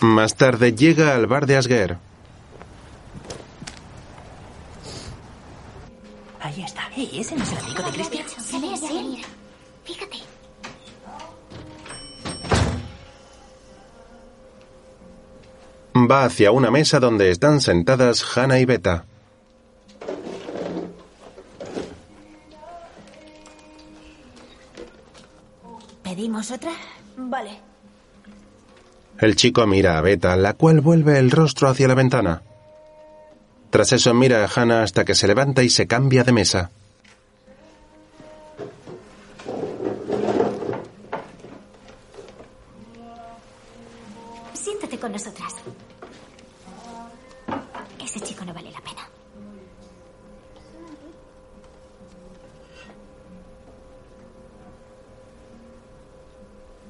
Más tarde llega al bar de Asger. Ahí está. Hey, ese no es el amigo de Cristian. Va hacia una mesa donde están sentadas Hannah y Beta. ¿Pedimos otra? Vale. El chico mira a Beta, la cual vuelve el rostro hacia la ventana. Tras eso mira a Hannah hasta que se levanta y se cambia de mesa.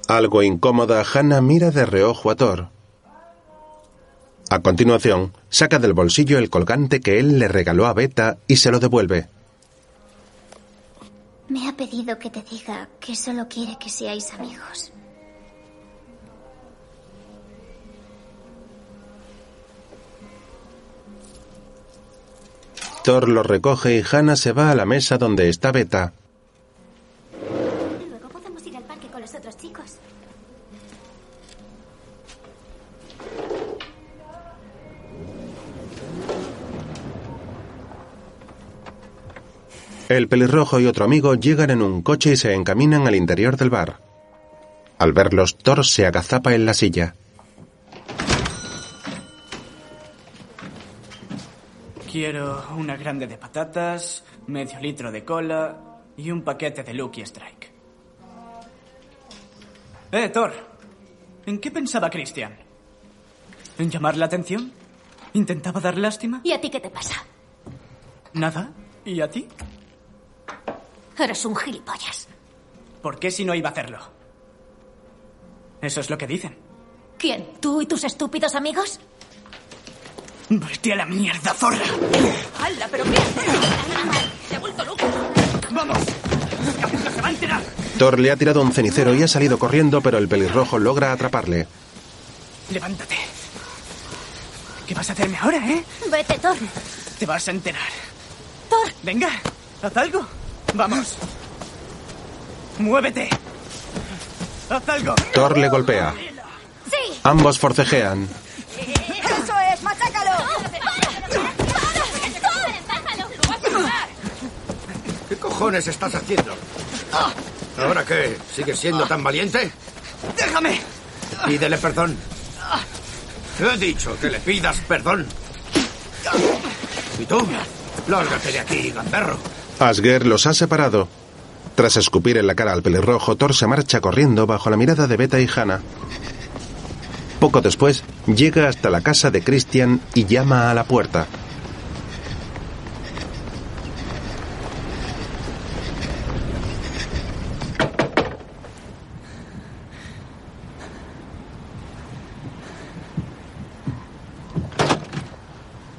Algo incómoda, Hannah mira de reojo a Thor. A continuación, saca del bolsillo el colgante que él le regaló a Beta y se lo devuelve. Me ha pedido que te diga que solo quiere que seáis amigos. Thor lo recoge y Hannah se va a la mesa donde está Beta. El pelirrojo y otro amigo llegan en un coche y se encaminan al interior del bar. Al verlos, Thor se agazapa en la silla. Quiero una grande de patatas, medio litro de cola y un paquete de Lucky Strike. Eh, Thor. ¿En qué pensaba Christian? ¿En llamar la atención? ¿Intentaba dar lástima? ¿Y a ti qué te pasa? ¿Nada? ¿Y a ti? Eres un gilipollas. ¿Por qué si no iba a hacerlo? Eso es lo que dicen. ¿Quién? ¿Tú y tus estúpidos amigos? Vete a la mierda, zorra. ¡Hala, pero qué haces! ¡Te he vuelto loco! ¡Vamos! ¡No se va a enterar! Thor le ha tirado un cenicero y ha salido corriendo, pero el pelirrojo logra atraparle. Levántate. ¿Qué vas a hacerme ahora, eh? Vete, Thor. Te vas a enterar. Thor. Venga, haz algo. Vamos. Muévete. Haz algo. Thor le golpea. Sí. Ambos forcejean. ¡Eso es! ¡Machácalo! ¿Qué cojones estás haciendo? ¿Ahora qué? ¿Sigues siendo tan valiente? ¡Déjame! Pídele perdón. Te he dicho que le pidas perdón. ¿Y tú? Lárgate de aquí, gamberro. Asger los ha separado. Tras escupir en la cara al pelirrojo, Thor se marcha corriendo bajo la mirada de Beta y Hannah. Poco después, llega hasta la casa de Christian y llama a la puerta.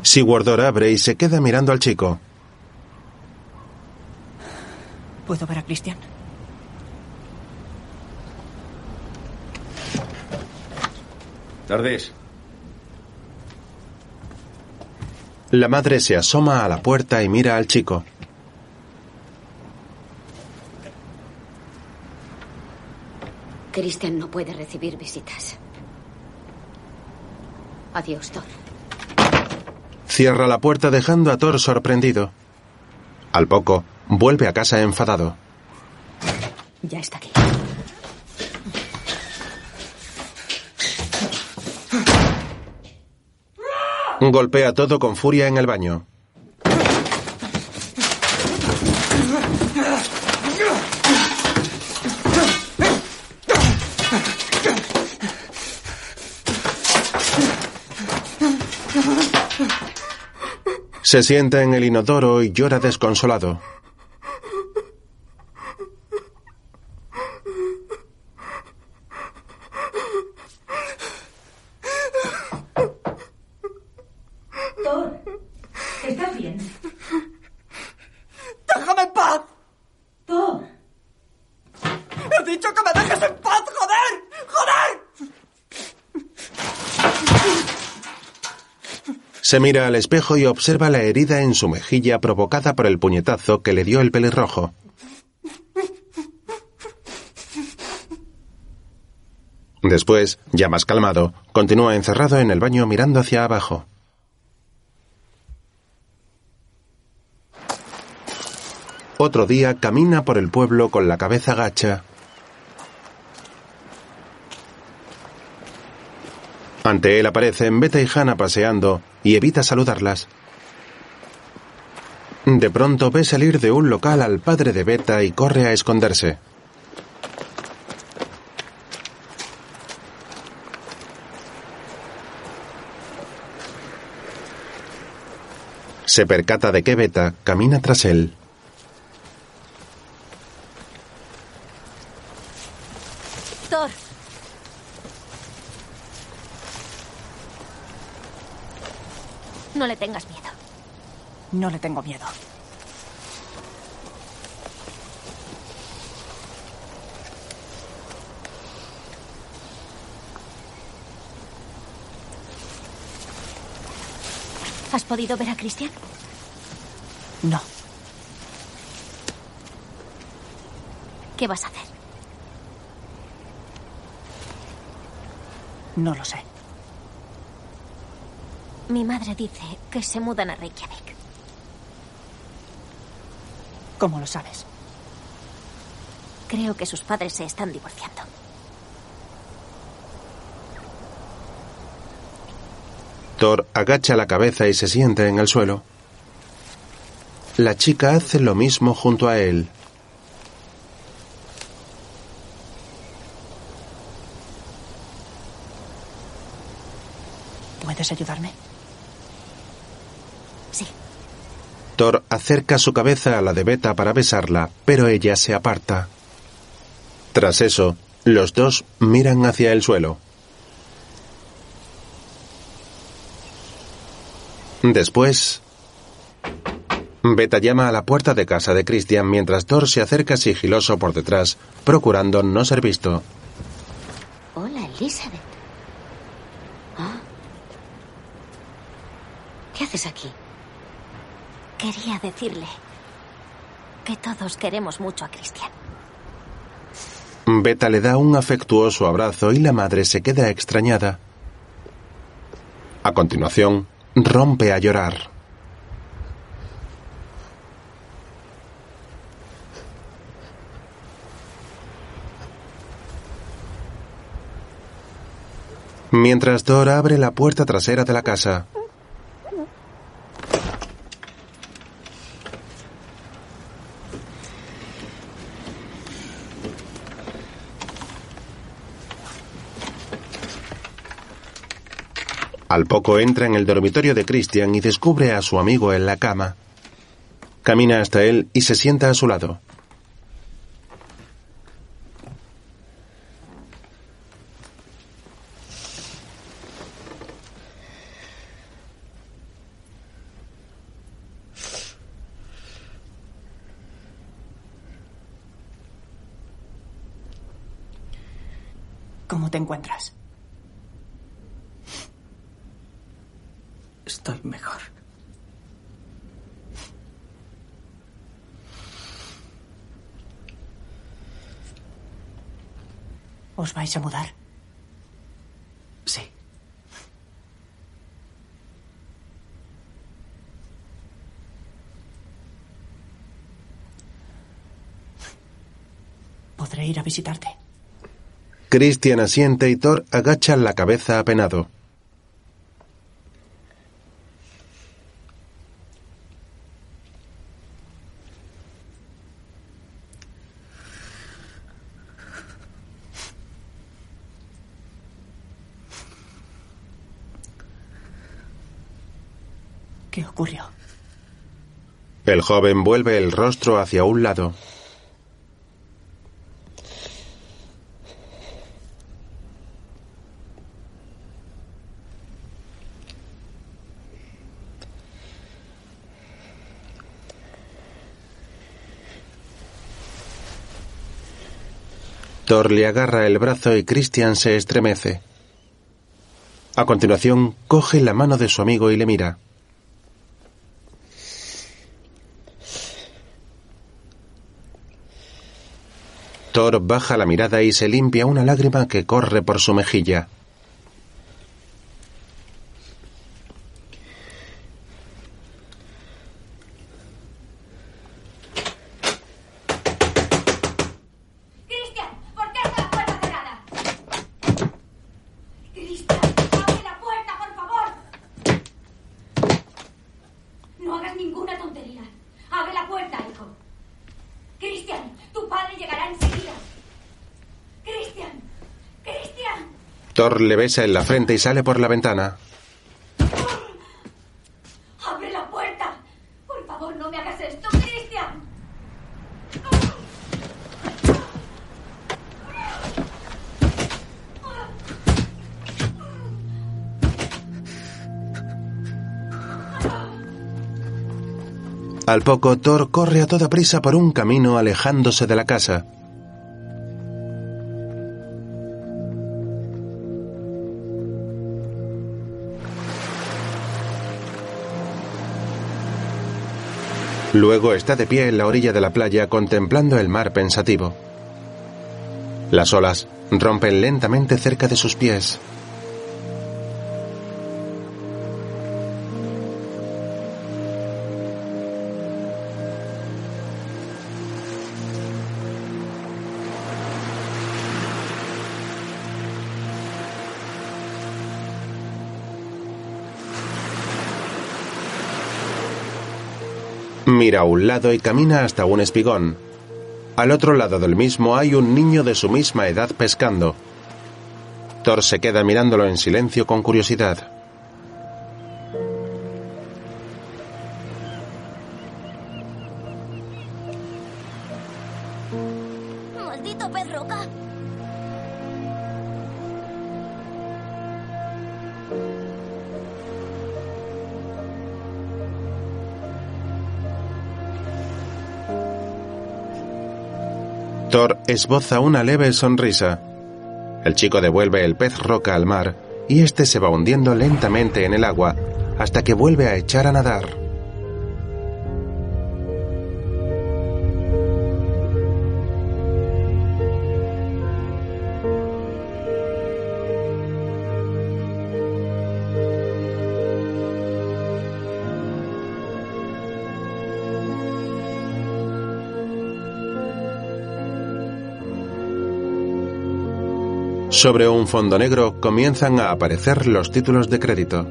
Sigurdor abre y se queda mirando al chico. ¿Puedo ver a Christian? Tardis. La madre se asoma a la puerta y mira al chico. Christian no puede recibir visitas. Adiós, Thor. Cierra la puerta dejando a Thor sorprendido. Al poco, vuelve a casa enfadado. Ya está aquí. Golpea todo con furia en el baño. Se sienta en el inodoro y llora desconsolado. Thor, ¿estás bien? ¡Déjame en paz! Thor. ¡He dicho que me dejes en paz, joder! ¡Joder! Se mira al espejo y observa la herida en su mejilla provocada por el puñetazo que le dio el pelirrojo. Después, ya más calmado, continúa encerrado en el baño mirando hacia abajo. Otro día camina por el pueblo con la cabeza gacha. Ante él aparecen Beta y Hannah paseando y evita saludarlas. De pronto ve salir de un local al padre de Beta y corre a esconderse. Se percata de que Beta camina tras él. Thor. No le tengas miedo. No le tengo miedo. ¿Has podido ver a Cristian? No. ¿Qué vas a hacer? No lo sé. Mi madre dice que se mudan a Reykjavik. ¿Cómo lo sabes? Creo que sus padres se están divorciando. Thor agacha la cabeza y se sienta en el suelo. La chica hace lo mismo junto a él. ¿Puedes ayudarme? Sí. Thor acerca su cabeza a la de Beta para besarla, pero ella se aparta. Tras eso, los dos miran hacia el suelo. Después, Beta llama a la puerta de casa de Christian mientras Thor se acerca sigiloso por detrás, procurando no ser visto. Hola, Elizabeth. Ah. ¿Qué haces aquí? Quería decirle que todos queremos mucho a Cristian. Beta le da un afectuoso abrazo y la madre se queda extrañada. A continuación, rompe a llorar. Mientras Thor abre la puerta trasera de la casa. Al poco entra en el dormitorio de Christian y descubre a su amigo en la cama. Camina hasta él y se sienta a su lado. ¿Cómo te encuentras? mejor. ¿Os vais a mudar? Sí. ¿Podré ir a visitarte? Christian asiente y Thor agacha la cabeza apenado. ¿Qué ocurrió? El joven vuelve el rostro hacia un lado. Thor le agarra el brazo y Christian se estremece. A continuación, coge la mano de su amigo y le mira. Thor baja la mirada y se limpia una lágrima que corre por su mejilla. ¡Cristian! ¿Por qué está la puerta cerrada? ¡Cristian! ¡Abre la puerta, por favor! No hagas ninguna tontería. ¡Abre la puerta, hijo! ¡Cristian! Tu padre llegará enseguida. ¡Cristian! ¡Cristian! Thor le besa en la frente y sale por la ventana. ¡Abre la puerta! Por favor, no me hagas esto, Cristian. Al poco, Thor corre a toda prisa por un camino alejándose de la casa. Luego está de pie en la orilla de la playa contemplando el mar pensativo. Las olas rompen lentamente cerca de sus pies. Mira a un lado y camina hasta un espigón. Al otro lado del mismo hay un niño de su misma edad pescando. Thor se queda mirándolo en silencio con curiosidad. Esboza una leve sonrisa. El chico devuelve el pez roca al mar y este se va hundiendo lentamente en el agua hasta que vuelve a echar a nadar. Sobre un fondo negro comienzan a aparecer los títulos de crédito.